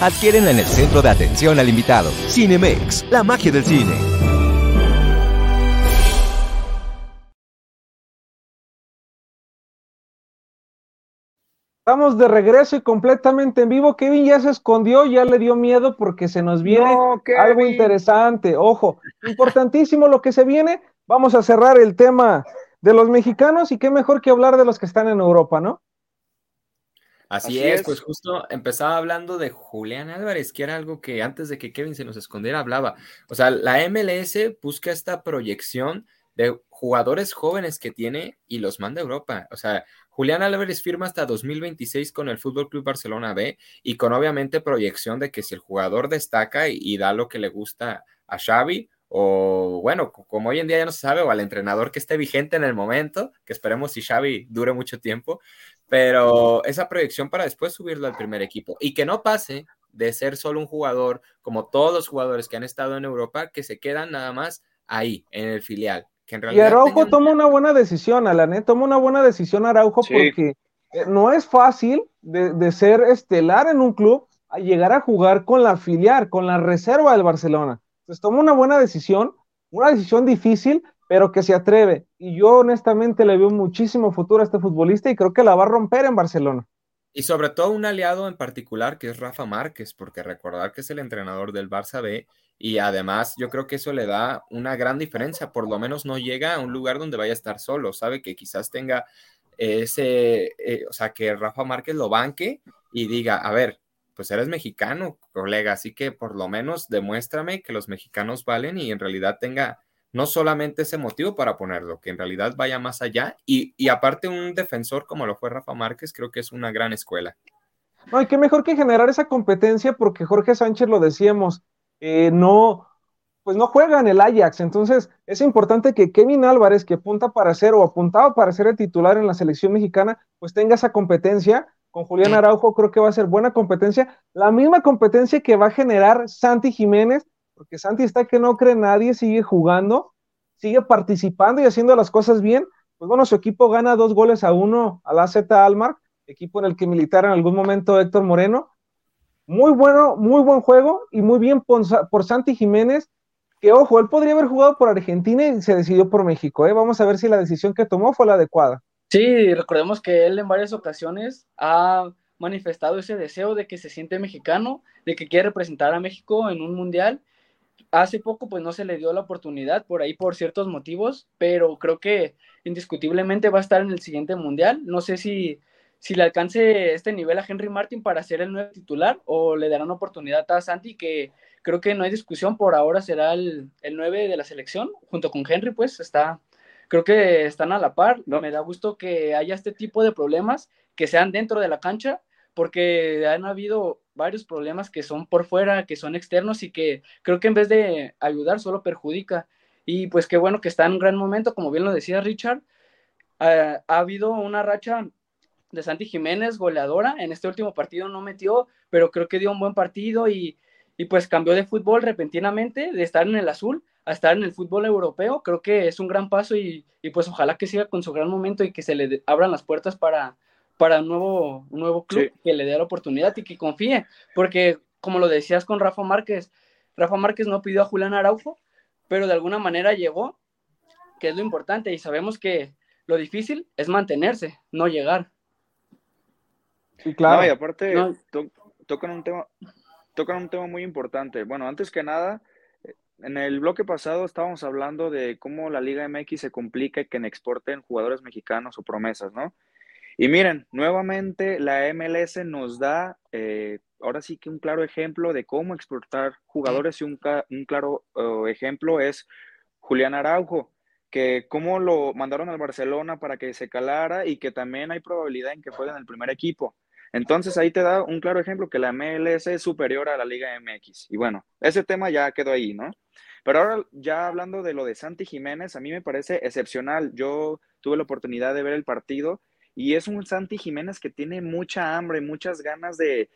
Adquiérenla en el centro de atención al invitado. Cinemex, la magia del cine. Estamos de regreso y completamente en vivo. Kevin ya se escondió, ya le dio miedo porque se nos viene algo interesante. Ojo, importantísimo lo que se viene. Vamos a cerrar el tema de los mexicanos y qué mejor que hablar de los que están en Europa, ¿no? Así, es, pues justo empezaba hablando de Julián Álvarez, que era algo que antes de que Kevin se nos escondiera hablaba. O sea, la MLS busca esta proyección de jugadores jóvenes que tiene y los manda a Europa. O sea, Julián Álvarez firma hasta 2026 con el Fútbol Club Barcelona B y con obviamente proyección de que si el jugador destaca y, da lo que le gusta a Xavi o bueno, como hoy en día ya no se sabe, o al entrenador que esté vigente en el momento, que esperemos si Xavi dure mucho tiempo, pero esa proyección para después subirlo al primer equipo y que no pase de ser solo un jugador, como todos los jugadores que han estado en Europa, que se quedan nada más ahí, en el filial. Que en y Araujo toma una buena decisión, Alan, ¿eh? toma una buena decisión Araujo porque eh, no es fácil de, ser estelar en un club a llegar a jugar con la filial, con la reserva del Barcelona. Entonces toma una buena decisión, una decisión difícil, pero que se atreve. Y yo honestamente le veo muchísimo futuro a este futbolista y creo que la va a romper en Barcelona. Y sobre todo un aliado en particular que es Rafa Márquez, porque recordar que es el entrenador del Barça B y además yo creo que eso le da una gran diferencia, por lo menos no llega a un lugar donde vaya a estar solo, sabe que quizás tenga ese, eh, o sea, que Rafa Márquez lo banque y diga, a ver, pues eres mexicano, colega, así que por lo menos demuéstrame que los mexicanos valen y en realidad tenga no solamente ese motivo para ponerlo, que en realidad vaya más allá. Y, aparte un defensor como lo fue Rafa Márquez, creo que es una gran escuela. No, y qué mejor que generar esa competencia porque Jorge Sánchez lo decíamos, eh, no, pues no juega en el Ajax, entonces es importante que Kevin Álvarez, que apunta para ser o apuntaba para ser el titular en la selección mexicana, pues tenga esa competencia. Con Julián Araujo creo que va a ser buena competencia, la misma competencia que va a generar Santi Jiménez porque Santi está que no cree nadie, sigue jugando, sigue participando y haciendo las cosas bien. Pues bueno, su equipo gana dos goles a uno a la Z Almar, equipo en el que militara en algún momento Héctor Moreno. Muy bueno, muy buen juego y muy bien por, Santi Jiménez, que ojo, él podría haber jugado por Argentina y se decidió por México. ¿eh? Vamos a ver si la decisión que tomó fue la adecuada. Sí, recordemos que él en varias ocasiones ha manifestado ese deseo de que se siente mexicano, de que quiere representar a México en un mundial hace poco pues no se le dio la oportunidad por ahí por ciertos motivos, pero creo que indiscutiblemente va a estar en el siguiente mundial. No sé si, si le alcance este nivel a Henry Martin para ser el nuevo titular o le darán oportunidad a Santi, que creo que no hay discusión, por ahora será el, el 9 de la selección, junto con Henry, pues está, creo que están a la par. Me da gusto que haya este tipo de problemas que sean dentro de la cancha, porque han habido varios problemas que son por fuera, que son externos y que creo que en vez de ayudar solo perjudica. y pues qué bueno que está en un gran momento, como bien lo decía Richard. ha habido una racha de Santi Jiménez, goleadora. En este último partido no metió, pero creo que dio un buen partido y, y, pues cambió de fútbol repentinamente, de estar en el azul a estar en el fútbol europeo. Creo que es un gran paso y, y pues ojalá que siga con su gran momento y que se le abran las puertas para, para un nuevo, un nuevo club que le dé la oportunidad y que confíe, porque como lo decías con Rafa Márquez, Rafa Márquez no pidió a Julián Araujo, pero de alguna manera llegó, que es lo importante, y sabemos que lo difícil es mantenerse, no llegar. Sí, claro. y aparte tocan un tema, tocan un tema muy importante. Bueno, antes que nada, en el bloque pasado estábamos hablando de cómo la Liga MX se complica y que exporten jugadores mexicanos o promesas, ¿no? Y miren, nuevamente la MLS nos da eh, ahora sí que un claro ejemplo de cómo exportar jugadores y un, claro uh, ejemplo es Julián Araujo, que cómo lo mandaron al Barcelona para que se calara y que también hay probabilidad en que juegue en el primer equipo. Entonces ahí te da un claro ejemplo que la MLS es superior a la Liga MX. Y bueno, ese tema ya quedó ahí, ¿no? Pero ahora ya hablando de lo de Santi Jiménez, a mí me parece excepcional. Yo tuve la oportunidad de ver el partido y es un Santi Jiménez que tiene mucha hambre, muchas ganas de,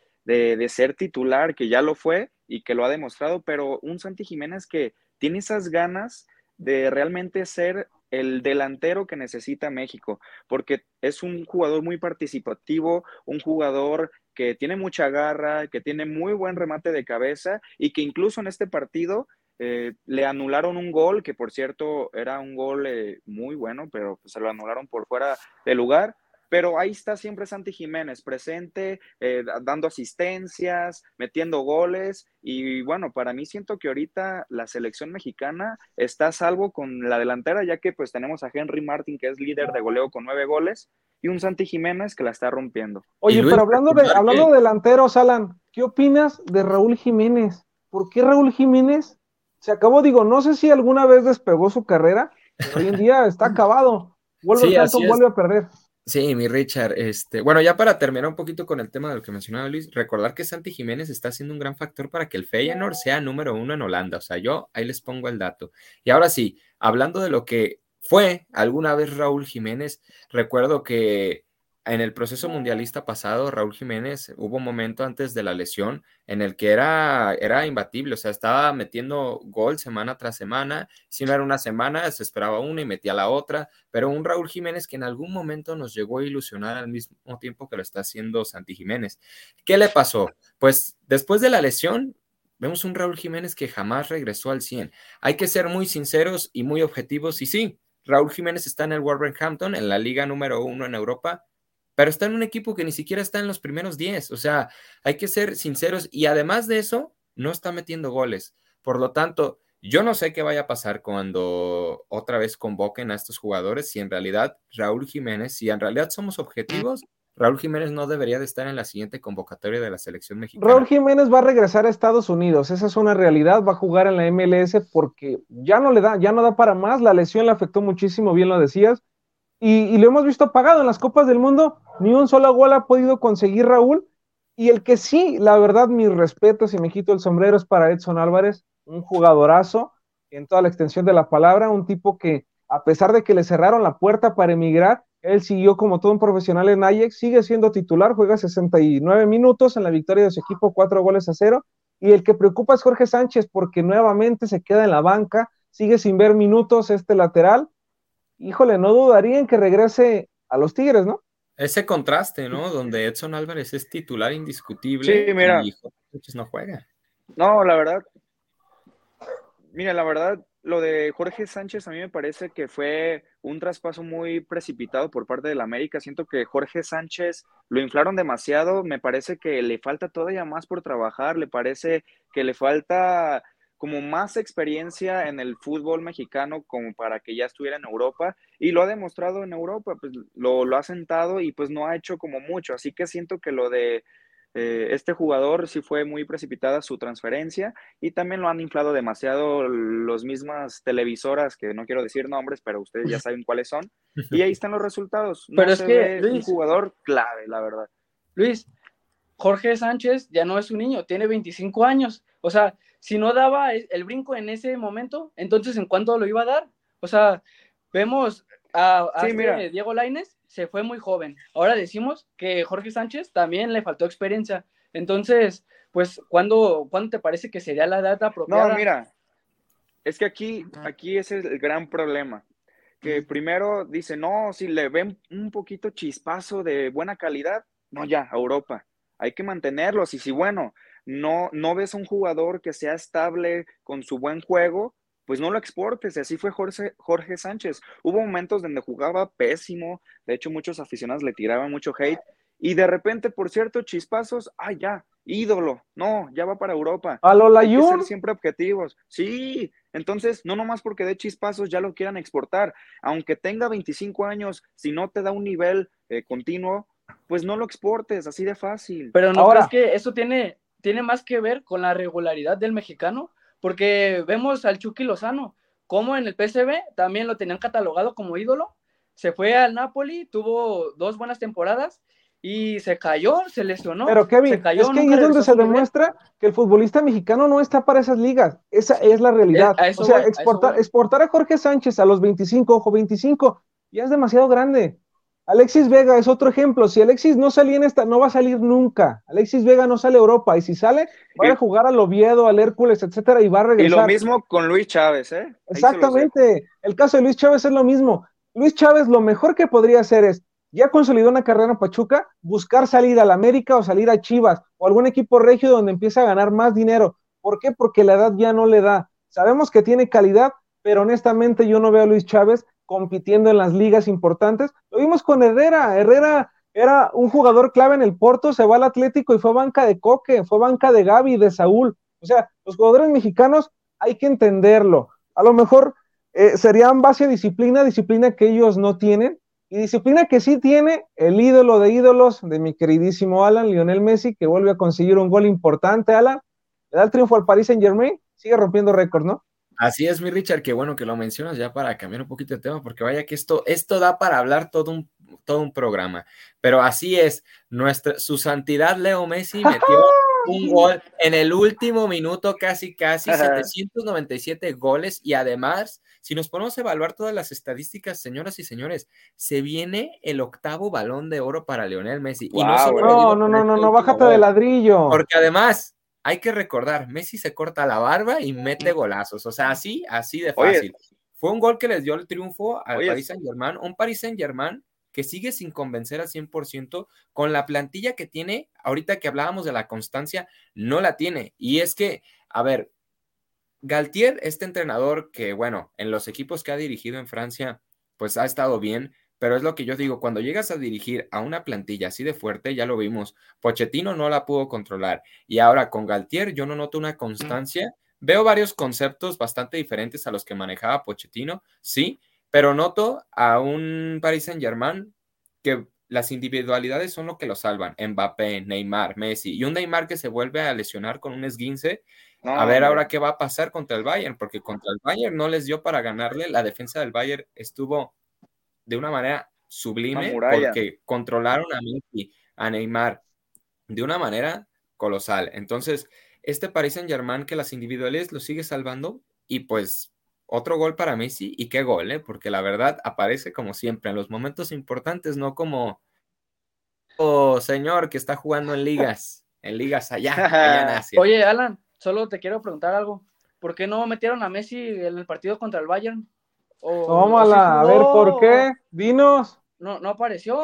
ser titular, que ya lo fue y que lo ha demostrado, pero un Santi Jiménez que tiene esas ganas de realmente ser el delantero que necesita México, porque es un jugador muy participativo, un jugador que tiene mucha garra, que tiene muy buen remate de cabeza y que incluso en este partido eh, le anularon un gol, que por cierto era un gol eh, muy bueno, pero se lo anularon por fuera de lugar pero ahí está siempre Santi Jiménez presente, eh, dando asistencias, metiendo goles y bueno, para mí siento que ahorita la selección mexicana está a salvo con la delantera, ya que pues tenemos a Henry Martin que es líder de goleo con nueve goles y un Santi Jiménez que la está rompiendo. Oye, pero hablando de, hablando de delanteros, Alan, ¿qué opinas de Raúl Jiménez? ¿Por qué Raúl Jiménez se acabó? Digo, no sé si alguna vez despegó su carrera, pero hoy en día está acabado. Vuelve, vuelve a perder. Sí, mi Richard, este, bueno, ya para terminar un poquito con el tema de lo que mencionaba Luis, recordar que Santi Jiménez está siendo un gran factor para que el Feyenoord sea número uno en Holanda, o sea, yo ahí les pongo el dato. Y ahora sí, hablando de lo que fue alguna vez Raúl Jiménez, recuerdo que en el proceso mundialista pasado, Raúl Jiménez, hubo un momento antes de la lesión en el que era, era imbatible, o sea, estaba metiendo gol semana tras semana, si no era una semana, se esperaba una y metía la otra, pero un Raúl Jiménez que en algún momento nos llegó a ilusionar al mismo tiempo que lo está haciendo Santi Jiménez. ¿Qué le pasó? Pues después de la lesión, vemos un Raúl Jiménez que jamás regresó al 100. Hay que ser muy sinceros y muy objetivos, y sí, Raúl Jiménez está en el Wolverhampton, en la liga número uno en Europa, pero está en un equipo que ni siquiera está en los primeros 10. O sea, hay que ser sinceros y además de eso, no está metiendo goles. Por lo tanto, yo no sé qué vaya a pasar cuando otra vez convoquen a estos jugadores, si en realidad Raúl Jiménez, si en realidad somos objetivos, Raúl Jiménez no debería de estar en la siguiente convocatoria de la selección mexicana. Raúl Jiménez va a regresar a Estados Unidos, esa es una realidad, va a jugar en la MLS porque ya no le da, ya no da para más, la lesión le afectó muchísimo, bien lo decías, y, lo hemos visto apagado en las Copas del Mundo, ni un solo gol ha podido conseguir Raúl. Y el que sí, la verdad, mis respetos y me quito el sombrero es para Edson Álvarez, un jugadorazo en toda la extensión de la palabra, un tipo que a pesar de que le cerraron la puerta para emigrar, él siguió como todo un profesional en Ajax, sigue siendo titular, juega 69 minutos en la victoria de su equipo, cuatro goles a cero. Y el que preocupa es Jorge Sánchez porque nuevamente se queda en la banca, sigue sin ver minutos este lateral híjole, no dudaría en que regrese a los Tigres, ¿no? Ese contraste, ¿no? Donde Edson Álvarez es titular indiscutible sí, mira. y Jorge no juega. No, la verdad, mira, la verdad, lo de Jorge Sánchez a mí me parece que fue un traspaso muy precipitado por parte del América. Siento que Jorge Sánchez lo inflaron demasiado. Me parece que le falta todavía más por trabajar. Le parece que le falta como más experiencia en el fútbol mexicano como para que ya estuviera en Europa y lo ha demostrado en Europa, pues lo, lo ha sentado y pues no ha hecho como mucho, así que siento que lo de eh, este jugador sí fue muy precipitada su transferencia y también lo han inflado demasiado los mismas televisoras, que no quiero decir nombres, pero ustedes ya saben cuáles son, y ahí están los resultados. pero es que un jugador clave, la verdad. Luis, Jorge Sánchez ya no es un niño, tiene 25 años, o sea, si no daba el brinco en ese momento, entonces ¿en cuánto lo iba a dar? O sea, vemos a, este Diego Laines, se fue muy joven. Ahora decimos que Jorge Sánchez también le faltó experiencia. Entonces, pues, ¿cuándo, ¿cuándo te parece que sería la edad apropiada? No, mira, es que aquí, aquí es el gran problema. Que primero dice, no, si le ven un poquito chispazo de buena calidad, no, ya, Europa. Hay que mantenerlos. Y si, bueno, no, no ves un jugador que sea estable con su buen juego, pues no lo exportes. Y así fue Jorge, Jorge Sánchez. Hubo momentos donde jugaba pésimo. De hecho, muchos aficionados le tiraban mucho hate. Y de repente, por cierto, chispazos, ah, ya, ídolo, no, ya va para Europa. A lo Hay que ser siempre objetivos. Sí, entonces, no nomás porque dé chispazos ya lo quieran exportar. Aunque tenga 25 años, si no te da un nivel eh, continuo, pues no lo exportes, así de fácil. Pero no Ahora, crees que eso tiene, tiene más que ver con la regularidad del mexicano, porque vemos al Chucky Lozano, como en el PSV también lo tenían catalogado como ídolo, se fue al Napoli, tuvo dos buenas temporadas y se cayó, se lesionó. Pero Kevin, se cayó, es que ahí es donde se demuestra que el futbolista mexicano no está para esas ligas. Esa es la realidad. o sea, exportar, a exportar a Jorge Sánchez a los 25, ojo, 25, ya es demasiado grande. Alexis Vega es otro ejemplo. Si Alexis no salía en esta, no va a salir nunca. Alexis Vega no sale a Europa y si sale, va a jugar al Oviedo, al Hércules, etcétera, y va a regresar. Y lo mismo con Luis Chávez, ¿eh? Exactamente. El caso de Luis Chávez es lo mismo. Luis Chávez lo mejor que podría hacer es ya consolidó una carrera en Pachuca, buscar salir al América o salir a Chivas o algún equipo regio donde empiece a ganar más dinero. ¿Por qué? Porque la edad ya no le da. Sabemos que tiene calidad, pero honestamente yo no veo a Luis Chávez compitiendo en las ligas importantes. Lo vimos con Herrera. Herrera era un jugador clave en el Porto, se va al Atlético y fue banca de Coque, fue banca de Gaby, de Saúl. O sea, los jugadores mexicanos hay que entenderlo. A lo mejor eh, serían base de disciplina, disciplina que ellos no tienen, y disciplina que sí tiene el ídolo de ídolos de mi queridísimo Alan, Lionel Messi, que vuelve a conseguir un gol importante, Alan. Le da el triunfo al Paris Saint Germain, sigue rompiendo récord, ¿no? Así es, mi Richard, qué bueno que lo mencionas ya para cambiar un poquito de tema, porque vaya que esto, esto da para hablar todo un, todo un programa. Pero así es, nuestra, su santidad Leo Messi metió un gol en el último minuto, casi, casi, 797 goles y además si nos ponemos a evaluar todas las estadísticas, señoras y señores, se viene el octavo balón de oro para Leonel Messi. y no, no, no, no, no, no, bájate de ladrillo. Porque además, hay que recordar, Messi se corta la barba y mete golazos. O sea, así, así de fácil. Fue un gol que les dio el triunfo al Paris Saint Germain, un Paris Saint Germain que sigue sin convencer al 100% con la plantilla que tiene, ahorita que hablábamos de la constancia, no la tiene. Y es que, a ver, Galtier, este entrenador que, bueno, en los equipos que ha dirigido en Francia, pues ha estado bien, pero es lo que yo digo, cuando llegas a dirigir a una plantilla así de fuerte, ya lo vimos, Pochettino no la pudo controlar y ahora con Galtier yo no noto una constancia, veo varios conceptos bastante diferentes a los que manejaba Pochettino, sí, pero noto a un Paris Saint-Germain que las individualidades son lo que lo salvan, Mbappé, Neymar, Messi y un Neymar que se vuelve a lesionar con un esguince a ver ahora qué va a pasar contra el Bayern, porque contra el Bayern no les dio para ganarle. La defensa del Bayern estuvo de una manera sublime porque controlaron a Messi, a Neymar de una manera colosal. Entonces, este Paris Saint Germain que las individuales lo sigue salvando y pues otro gol para Messi y qué gol, ¿eh? porque la verdad aparece como siempre en los momentos importantes, no como, oh señor que está jugando en ligas, en ligas allá, allá en Asia. Oye, Alan, solo te quiero preguntar algo. ¿Por qué no metieron a Messi en el partido contra el Bayern? Tómala, a ver por qué. Dinos. No, no apareció.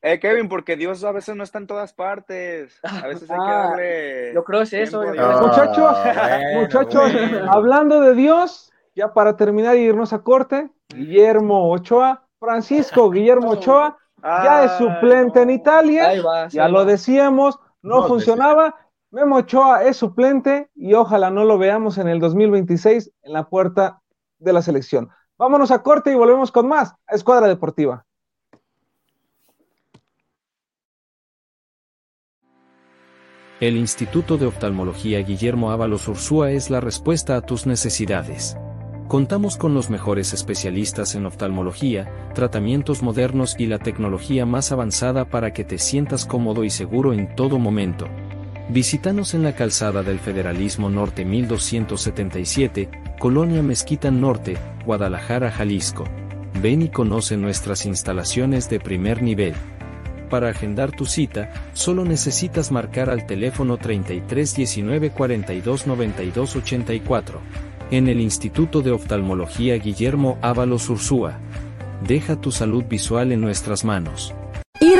eh, Kevin, porque Dios a veces no está en todas partes. A veces hay que ah, darle. Yo creo que es eso. muchachos, muchachos, hablando de Dios, ya para terminar y irnos a corte, Guillermo Ochoa, Francisco Guillermo Ochoa, ya es suplente en Italia. ya lo decíamos, no, funcionaba. Memo Ochoa es suplente y ojalá no lo veamos en el 2026 en la puerta de la selección. Vámonos a corte y volvemos con más a Escuadra Deportiva. El Instituto de Oftalmología Guillermo Ábalos Ursúa es la respuesta a tus necesidades. Contamos con los mejores especialistas en oftalmología, tratamientos modernos y la tecnología más avanzada para que te sientas cómodo y seguro en todo momento. Visítanos en la calzada del Federalismo Norte 1277, Colonia Mezquita Norte, Guadalajara, Jalisco. Ven y conoce nuestras instalaciones de primer nivel. Para agendar tu cita, solo necesitas marcar al teléfono 33 19 42 92 84. En el Instituto de Oftalmología Guillermo Ábalos Ursúa. Deja tu salud visual en nuestras manos.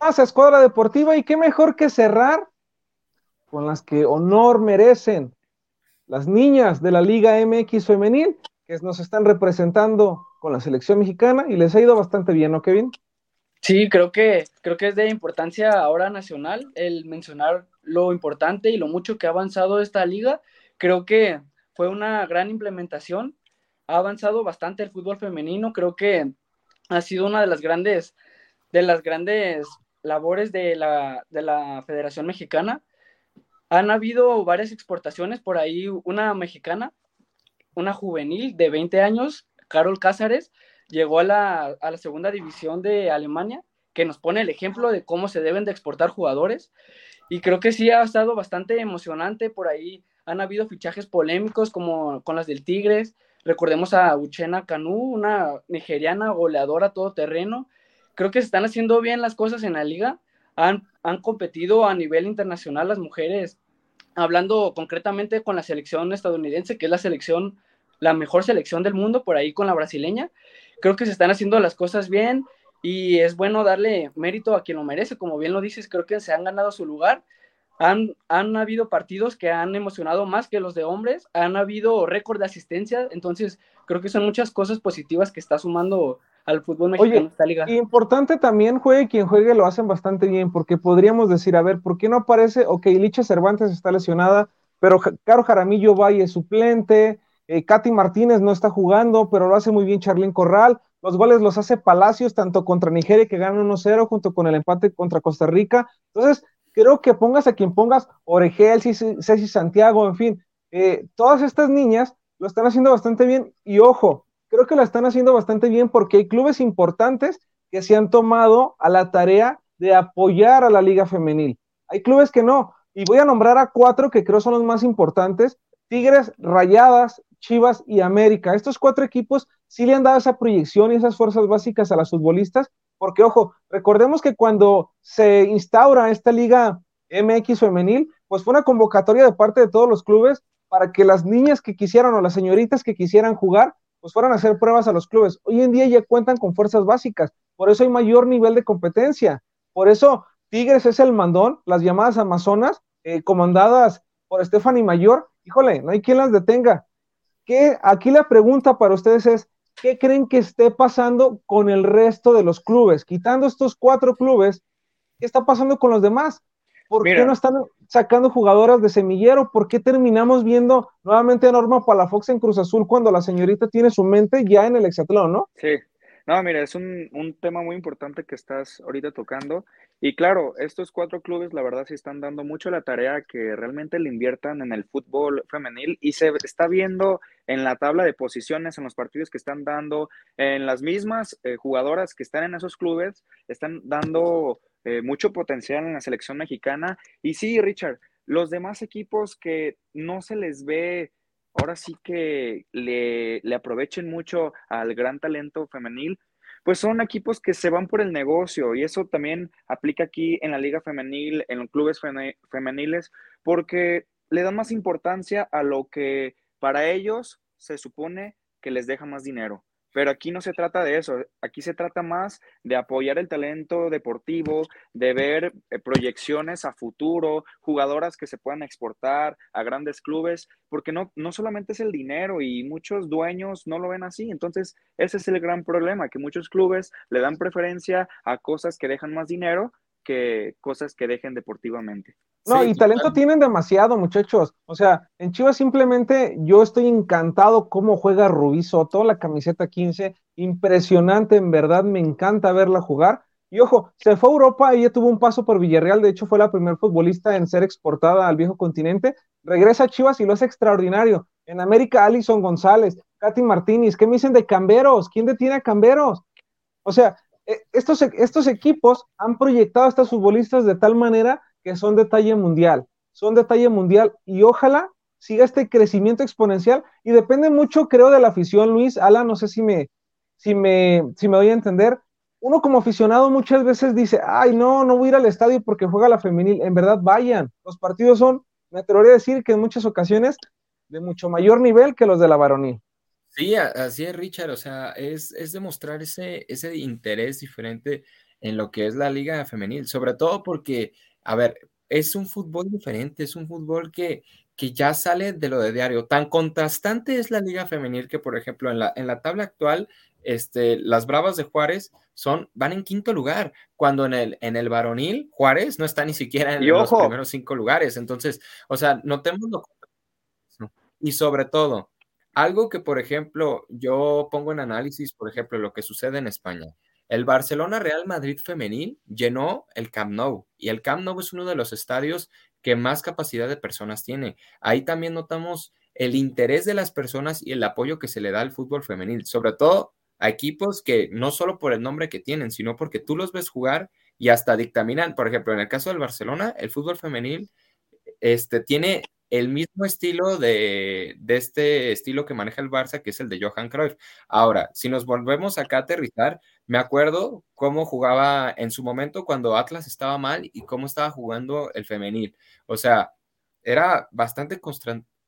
Más escuadra deportiva y qué mejor que cerrar con las que honor merecen las niñas de la Liga MX femenil que nos están representando con la selección mexicana y les ha ido bastante bien, ¿no, Kevin? Sí, creo que, creo que es de importancia ahora nacional el mencionar lo importante y lo mucho que ha avanzado esta liga. Creo que fue una gran implementación, ha avanzado bastante el fútbol femenino, creo que ha sido una de las grandes, de las grandes labores de la, de la Federación Mexicana. Han habido varias exportaciones, por ahí una mexicana, una juvenil de 20 años, Carol Cázares, llegó a la, a la segunda división de Alemania, que nos pone el ejemplo de cómo se deben de exportar jugadores. Y creo que sí ha estado bastante emocionante. Por ahí han habido fichajes polémicos como con las del Tigres. Recordemos a Uchena Kanú, una nigeriana goleadora todoterreno, creo que se están haciendo bien las cosas en la liga. Han, han competido a nivel internacional las mujeres, hablando concretamente con la selección estadounidense, que es la selección, la mejor selección del mundo, por ahí con la brasileña. Creo que se están haciendo las cosas bien y es bueno darle mérito a quien lo merece. Como bien lo dices, creo que se han ganado su lugar. Han, han habido partidos que han emocionado más que los de hombres, han habido récord de asistencia, entonces creo que son muchas cosas positivas que está sumando al fútbol mexicano esta liga. Importante también, juegue quien juegue, lo hacen bastante bien, porque podríamos decir, a ver, ¿por qué no aparece? Ok, Licha Cervantes está lesionada, pero Caro Jaramillo Valle es suplente, eh, Katy Martínez no está jugando, pero lo hace muy bien Charlín Corral. Los goles los hace Palacios, tanto contra Nigeria, que gana 1-0, junto con el empate contra Costa Rica. Entonces, creo que pongas a quien pongas, Oregel, Ceci Santiago, en fin, eh, todas estas niñas lo están haciendo bastante bien. Y ojo, creo que la están haciendo bastante bien porque hay clubes importantes que se han tomado a la tarea de apoyar a la liga femenil. Hay clubes que no. Y voy a nombrar a cuatro que creo son los más importantes. Tigres, Rayadas, Chivas y América. Estos cuatro equipos sí le han dado esa proyección y esas fuerzas básicas a las futbolistas, porque ojo, recordemos que cuando se instaura esta liga MX femenil, pues fue una convocatoria de parte de todos los clubes para que las niñas que quisieran o las señoritas que quisieran jugar pues fueran a hacer pruebas a los clubes. Hoy en día ya cuentan con fuerzas básicas, por eso hay mayor nivel de competencia. Por eso Tigres es el mandón, las llamadas Amazonas, eh, comandadas por Stephanie Mayor, híjole, no hay quien las detenga. ¿Qué, aquí la pregunta para ustedes es, ¿qué creen que esté pasando con el resto de los clubes? Quitando estos cuatro clubes, ¿qué está pasando con los demás? ¿Por qué no están sacando jugadoras de semillero? ¿Por qué terminamos viendo nuevamente a Norma Palafox en Cruz Azul cuando la señorita tiene su mente ya en el hexatlón, no? Sí. No, mira, es un, un tema muy importante que estás ahorita tocando Y claro, estos cuatro clubes, la verdad, sí están dando mucho la tarea que realmente le inviertan en el fútbol femenil y se está viendo en la tabla de posiciones, en los partidos que están dando, en las mismas eh, jugadoras que están en esos clubes, están dando eh, mucho potencial en la selección mexicana. Y sí, Richard, los demás equipos que no se les ve ahora sí que le, le aprovechen mucho al gran talento femenil, pues son equipos que se van por el negocio y eso también aplica aquí en la liga femenil, en los clubes femeniles, porque le dan más importancia a lo que para ellos se supone que les deja más dinero. Pero aquí no se trata de eso, aquí se trata más de apoyar el talento deportivo, de ver eh, proyecciones a futuro, jugadoras que se puedan exportar a grandes clubes, porque no, no solamente es el dinero y muchos dueños no lo ven así. Entonces, ese es el gran problema, que muchos clubes le dan preferencia a cosas que dejan más dinero que cosas que dejen deportivamente. No, y talento tienen demasiado, muchachos. O sea, en Chivas simplemente yo estoy encantado cómo juega Rubí Soto, la camiseta 15, impresionante, en verdad, me encanta verla jugar. Y ojo, se fue a Europa, ella tuvo un paso por Villarreal, de hecho fue la primer futbolista en ser exportada al viejo continente. Regresa a Chivas y lo hace extraordinario. En América, Alison González, Katy Martínez, ¿qué me dicen de Camberos? ¿Quién detiene a Camberos? O sea, e, estos, estos equipos han proyectado a estos futbolistas de tal manera que son de talla mundial, son de talla mundial y ojalá siga este crecimiento exponencial y depende mucho, creo, de la afición, Luis, Ala, no sé si me, si me, si me doy a entender. Uno como aficionado muchas veces dice, ay, no, no voy a ir al estadio porque juega la femenil. En verdad, vayan. Los partidos son, me atrevería a decir que en muchas ocasiones de mucho mayor nivel que los de la varonil. Sí, así es, Richard. O sea, es, es demostrar ese, ese interés diferente en lo que es la liga femenil, sobre todo porque a ver, es un fútbol diferente, es un fútbol que, que ya sale de lo de diario. Tan contrastante es la liga femenil que, por ejemplo, en la, en la tabla actual, este, las Bravas de Juárez son, van en quinto lugar, cuando en el, en el varonil Juárez no está ni siquiera en los primeros cinco lugares. Entonces, o sea, notemos lo y sobre todo, algo que, por ejemplo, yo pongo en análisis, por ejemplo, lo que sucede en España. El Barcelona Real Madrid femenil llenó el Camp Nou y el Camp Nou es uno de los estadios que más capacidad de personas tiene. Ahí también notamos el interés de las personas y el apoyo que se le da al fútbol femenil, sobre todo a equipos que no solo por el nombre que tienen, sino porque tú los ves jugar y hasta dictaminan, por ejemplo, en el caso del Barcelona, el fútbol femenil este, tiene el mismo estilo de, de, este estilo que maneja el Barça, que es el de Johan Cruyff. Ahora, si nos volvemos acá a aterrizar, me acuerdo cómo jugaba en su momento cuando Atlas estaba mal y cómo estaba jugando el femenil. O sea, era bastante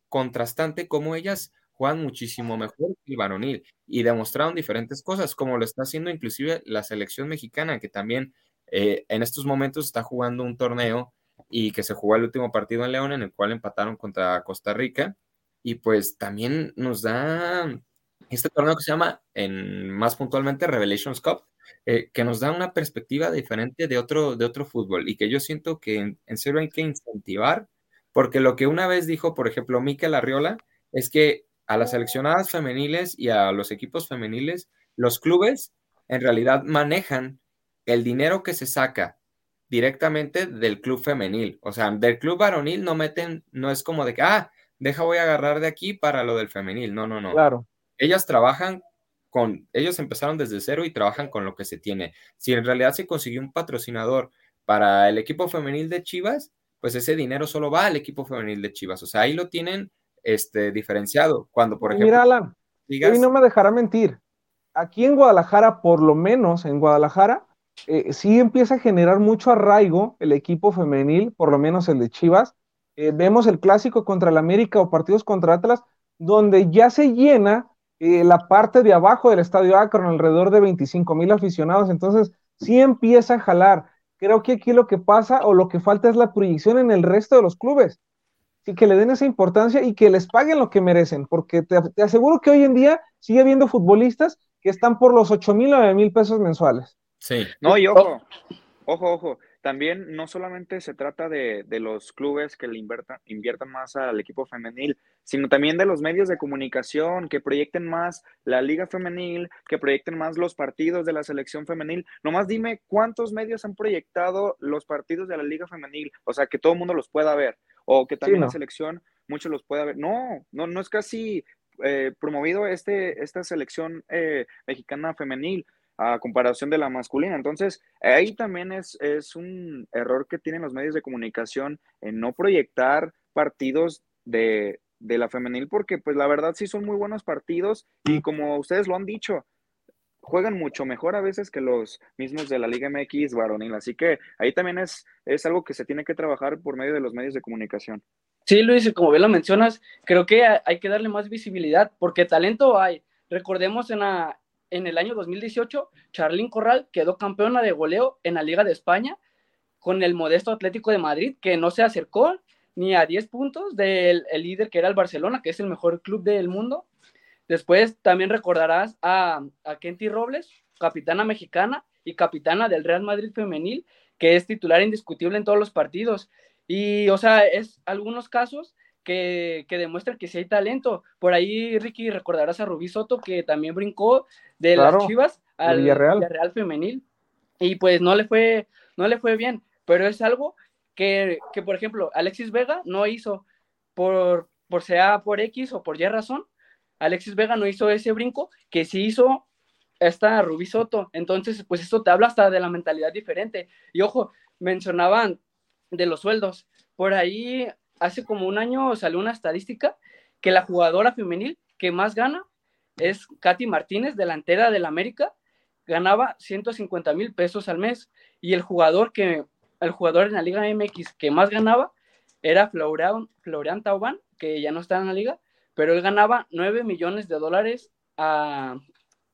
contrastante cómo ellas juegan muchísimo mejor que el varonil y demostraron diferentes cosas, como lo está haciendo inclusive la selección mexicana, que también eh, en estos momentos está jugando un torneo y que se jugó el último partido en León, en el cual empataron contra Costa Rica. Y pues también nos da este torneo que se llama, en, más puntualmente, Revelations Cup, eh, que nos da una perspectiva diferente de otro, de otro fútbol y que yo siento que en, serio hay que incentivar, porque lo que una vez dijo, por ejemplo, Mikel Arriola, es que a las seleccionadas femeniles y a los equipos femeniles, los clubes en realidad manejan el dinero que se saca directamente del club femenil. O sea, del club varonil no meten, no es como de que, ah, deja voy a agarrar de aquí para lo del femenil. No, no, no. Claro ellas trabajan con, ellos empezaron desde cero y trabajan con lo que se tiene. Si en realidad se consiguió un patrocinador para el equipo femenil de Chivas, pues ese dinero solo va al equipo femenil de Chivas. O sea, ahí lo tienen este, diferenciado. Cuando, por ejemplo. Mira, Alan, digas, no me dejará mentir. Aquí en Guadalajara, por lo menos en Guadalajara, eh, sí empieza a generar mucho arraigo el equipo femenil, por lo menos el de Chivas. Eh, vemos el clásico contra el América o partidos contra Atlas, donde ya se llena eh, la parte de abajo del estadio Akron, alrededor de 25 mil aficionados, entonces sí empieza a jalar. Creo que aquí lo que pasa o lo que falta es la proyección en el resto de los clubes. y que le den esa importancia y que les paguen lo que merecen, porque te, aseguro que hoy en día sigue habiendo futbolistas que están por los 8 mil, 9 mil pesos mensuales. Sí. No, y ojo, ojo, ojo, también no solamente se trata de, los clubes que le inviertan, inviertan más al equipo femenil, sino también de los medios de comunicación que proyecten más la liga femenil, que proyecten más los partidos de la selección femenil. Nomás dime cuántos medios han proyectado los partidos de la liga femenil, o sea, que todo el mundo los pueda ver, o que también la selección muchos los pueda ver. No, no, no es casi eh, promovido este, esta selección eh, mexicana femenil a comparación de la masculina. Entonces, ahí también es, es un error que tienen los medios de comunicación en no proyectar partidos de, de la femenil, porque pues la verdad sí son muy buenos partidos y como ustedes lo han dicho, juegan mucho mejor a veces que los mismos de la Liga MX varonil. Así que ahí también es, es algo que se tiene que trabajar por medio de los medios de comunicación. Sí, Luis, como bien lo mencionas, creo que hay que darle más visibilidad porque talento hay. Recordemos en, la, en el año 2018, Charlín Corral quedó campeona de goleo en la Liga de España con el modesto Atlético de Madrid que no se acercó ni a 10 puntos del líder que era el Barcelona, que es el mejor club del mundo. Después también recordarás a, a Kenty Robles, capitana mexicana y capitana del Real Madrid femenil, que es titular indiscutible en todos los partidos. Y, o sea, es algunos casos que, demuestran que sí hay talento. Por ahí, Ricky, recordarás a Rubí Soto, que también brincó de las Chivas al Villarreal. femenil. Y pues no le fue, no le fue bien. Pero es algo que, por ejemplo, Alexis Vega no hizo por, por sea por X o por Y razón. Alexis Vega no hizo ese brinco que sí hizo esta Rubí Soto. Entonces, pues esto te habla hasta de la mentalidad diferente. Y ojo, mencionaban de los sueldos. Por ahí, hace como un año salió una estadística que la jugadora femenil que más gana es Katy Martínez, delantera del América, ganaba 150 mil pesos al mes. Y el jugador que, el jugador en la Liga MX que más ganaba era Florian, Florian Tauban, que ya no está en la liga, pero él ganaba 9 millones de dólares a,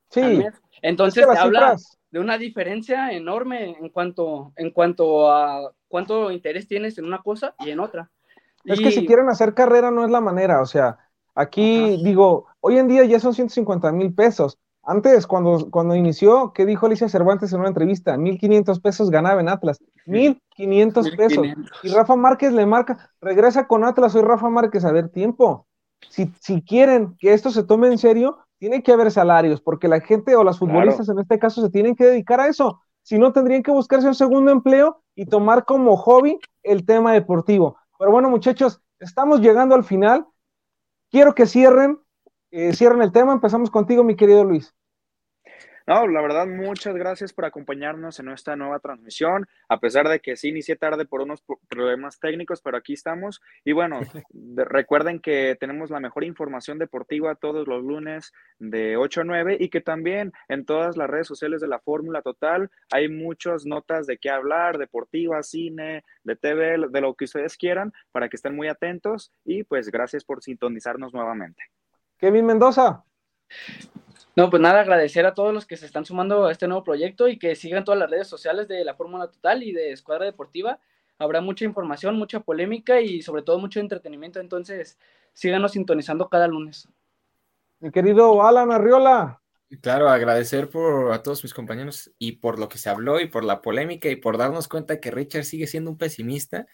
sí, al mes. Entonces te habla de una diferencia enorme en cuanto, en cuanto a cuánto interés tienes en una cosa y en otra. Es que si quieren hacer carrera no es la manera, o sea, aquí digo, hoy en día ya son 150 mil pesos. Antes, cuando, cuando inició, ¿qué dijo Alicia Cervantes en una entrevista? 1.500 pesos ganaba en Atlas. 1.500 pesos. Y Rafa Márquez le marca, regresa con Atlas, soy Rafa Márquez, a ver, tiempo. Si, si quieren que esto se tome en serio, tiene que haber salarios, porque la gente o las futbolistas en este caso se tienen que dedicar a eso. Si no, tendrían que buscarse un segundo empleo y tomar como hobby el tema deportivo. Pero bueno, muchachos, estamos llegando al final. Quiero que cierren, eh, cierren el tema. Empezamos contigo, mi querido Luis. No, la verdad, muchas gracias por acompañarnos en esta nueva transmisión, a pesar de que sí inicié tarde por unos problemas técnicos, pero aquí estamos. Y bueno, recuerden que tenemos la mejor información deportiva todos los lunes de 8 a 9 y que también en todas las redes sociales de la Fórmula Total hay muchas notas de qué hablar, deportiva, cine, de TV, de lo que ustedes quieran, para que estén muy atentos y pues gracias por sintonizarnos nuevamente. Kevin Mendoza. No, pues nada, agradecer a todos los que se están sumando a este nuevo proyecto y que sigan todas las redes sociales de la Fórmula Total y de Escuadra Deportiva. Habrá mucha información, mucha polémica y sobre todo mucho entretenimiento, entonces síganos sintonizando cada lunes. Mi querido Alan Arriola. Claro, agradecer por a todos mis compañeros y por lo que se habló y por la polémica y por darnos cuenta que Richard sigue siendo un pesimista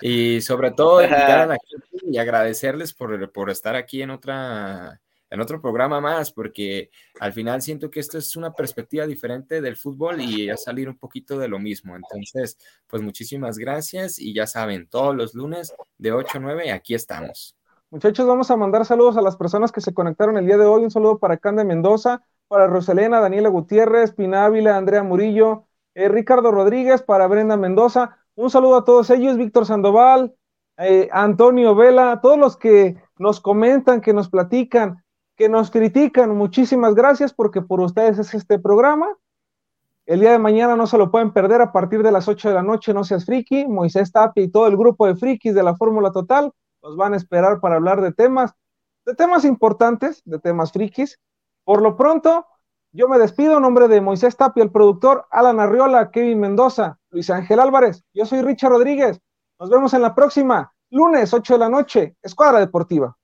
y sobre todo y agradecerles por, por estar aquí en otra en otro programa más, porque al final siento que esto es una perspectiva diferente del fútbol y a salir un poquito de lo mismo. Entonces, pues muchísimas gracias y ya saben, todos los lunes de 8 a 9, aquí estamos. Muchachos, vamos a mandar saludos a las personas que se conectaron el día de hoy. Un saludo para Cande Mendoza, para Roselena, Daniela Gutiérrez, Pinávila, Andrea Murillo, eh, Ricardo Rodríguez, para Brenda Mendoza. Un saludo a todos ellos, Víctor Sandoval, eh, Antonio Vela, todos los que nos comentan, que nos platican que nos critican. Muchísimas gracias porque por ustedes es este programa. El día de mañana no se lo pueden perder a partir de las 8 de la noche, no seas friki. Moisés Tapia y todo el grupo de frikis de la Fórmula Total los van a esperar para hablar de temas, de temas importantes, de temas frikis. Por lo pronto, yo me despido en nombre de Moisés Tapia, el productor, Alan Arriola, Kevin Mendoza, Luis Ángel Álvarez. Yo soy Richard Rodríguez. Nos vemos en la próxima, lunes 8 de la noche, Escuadra Deportiva.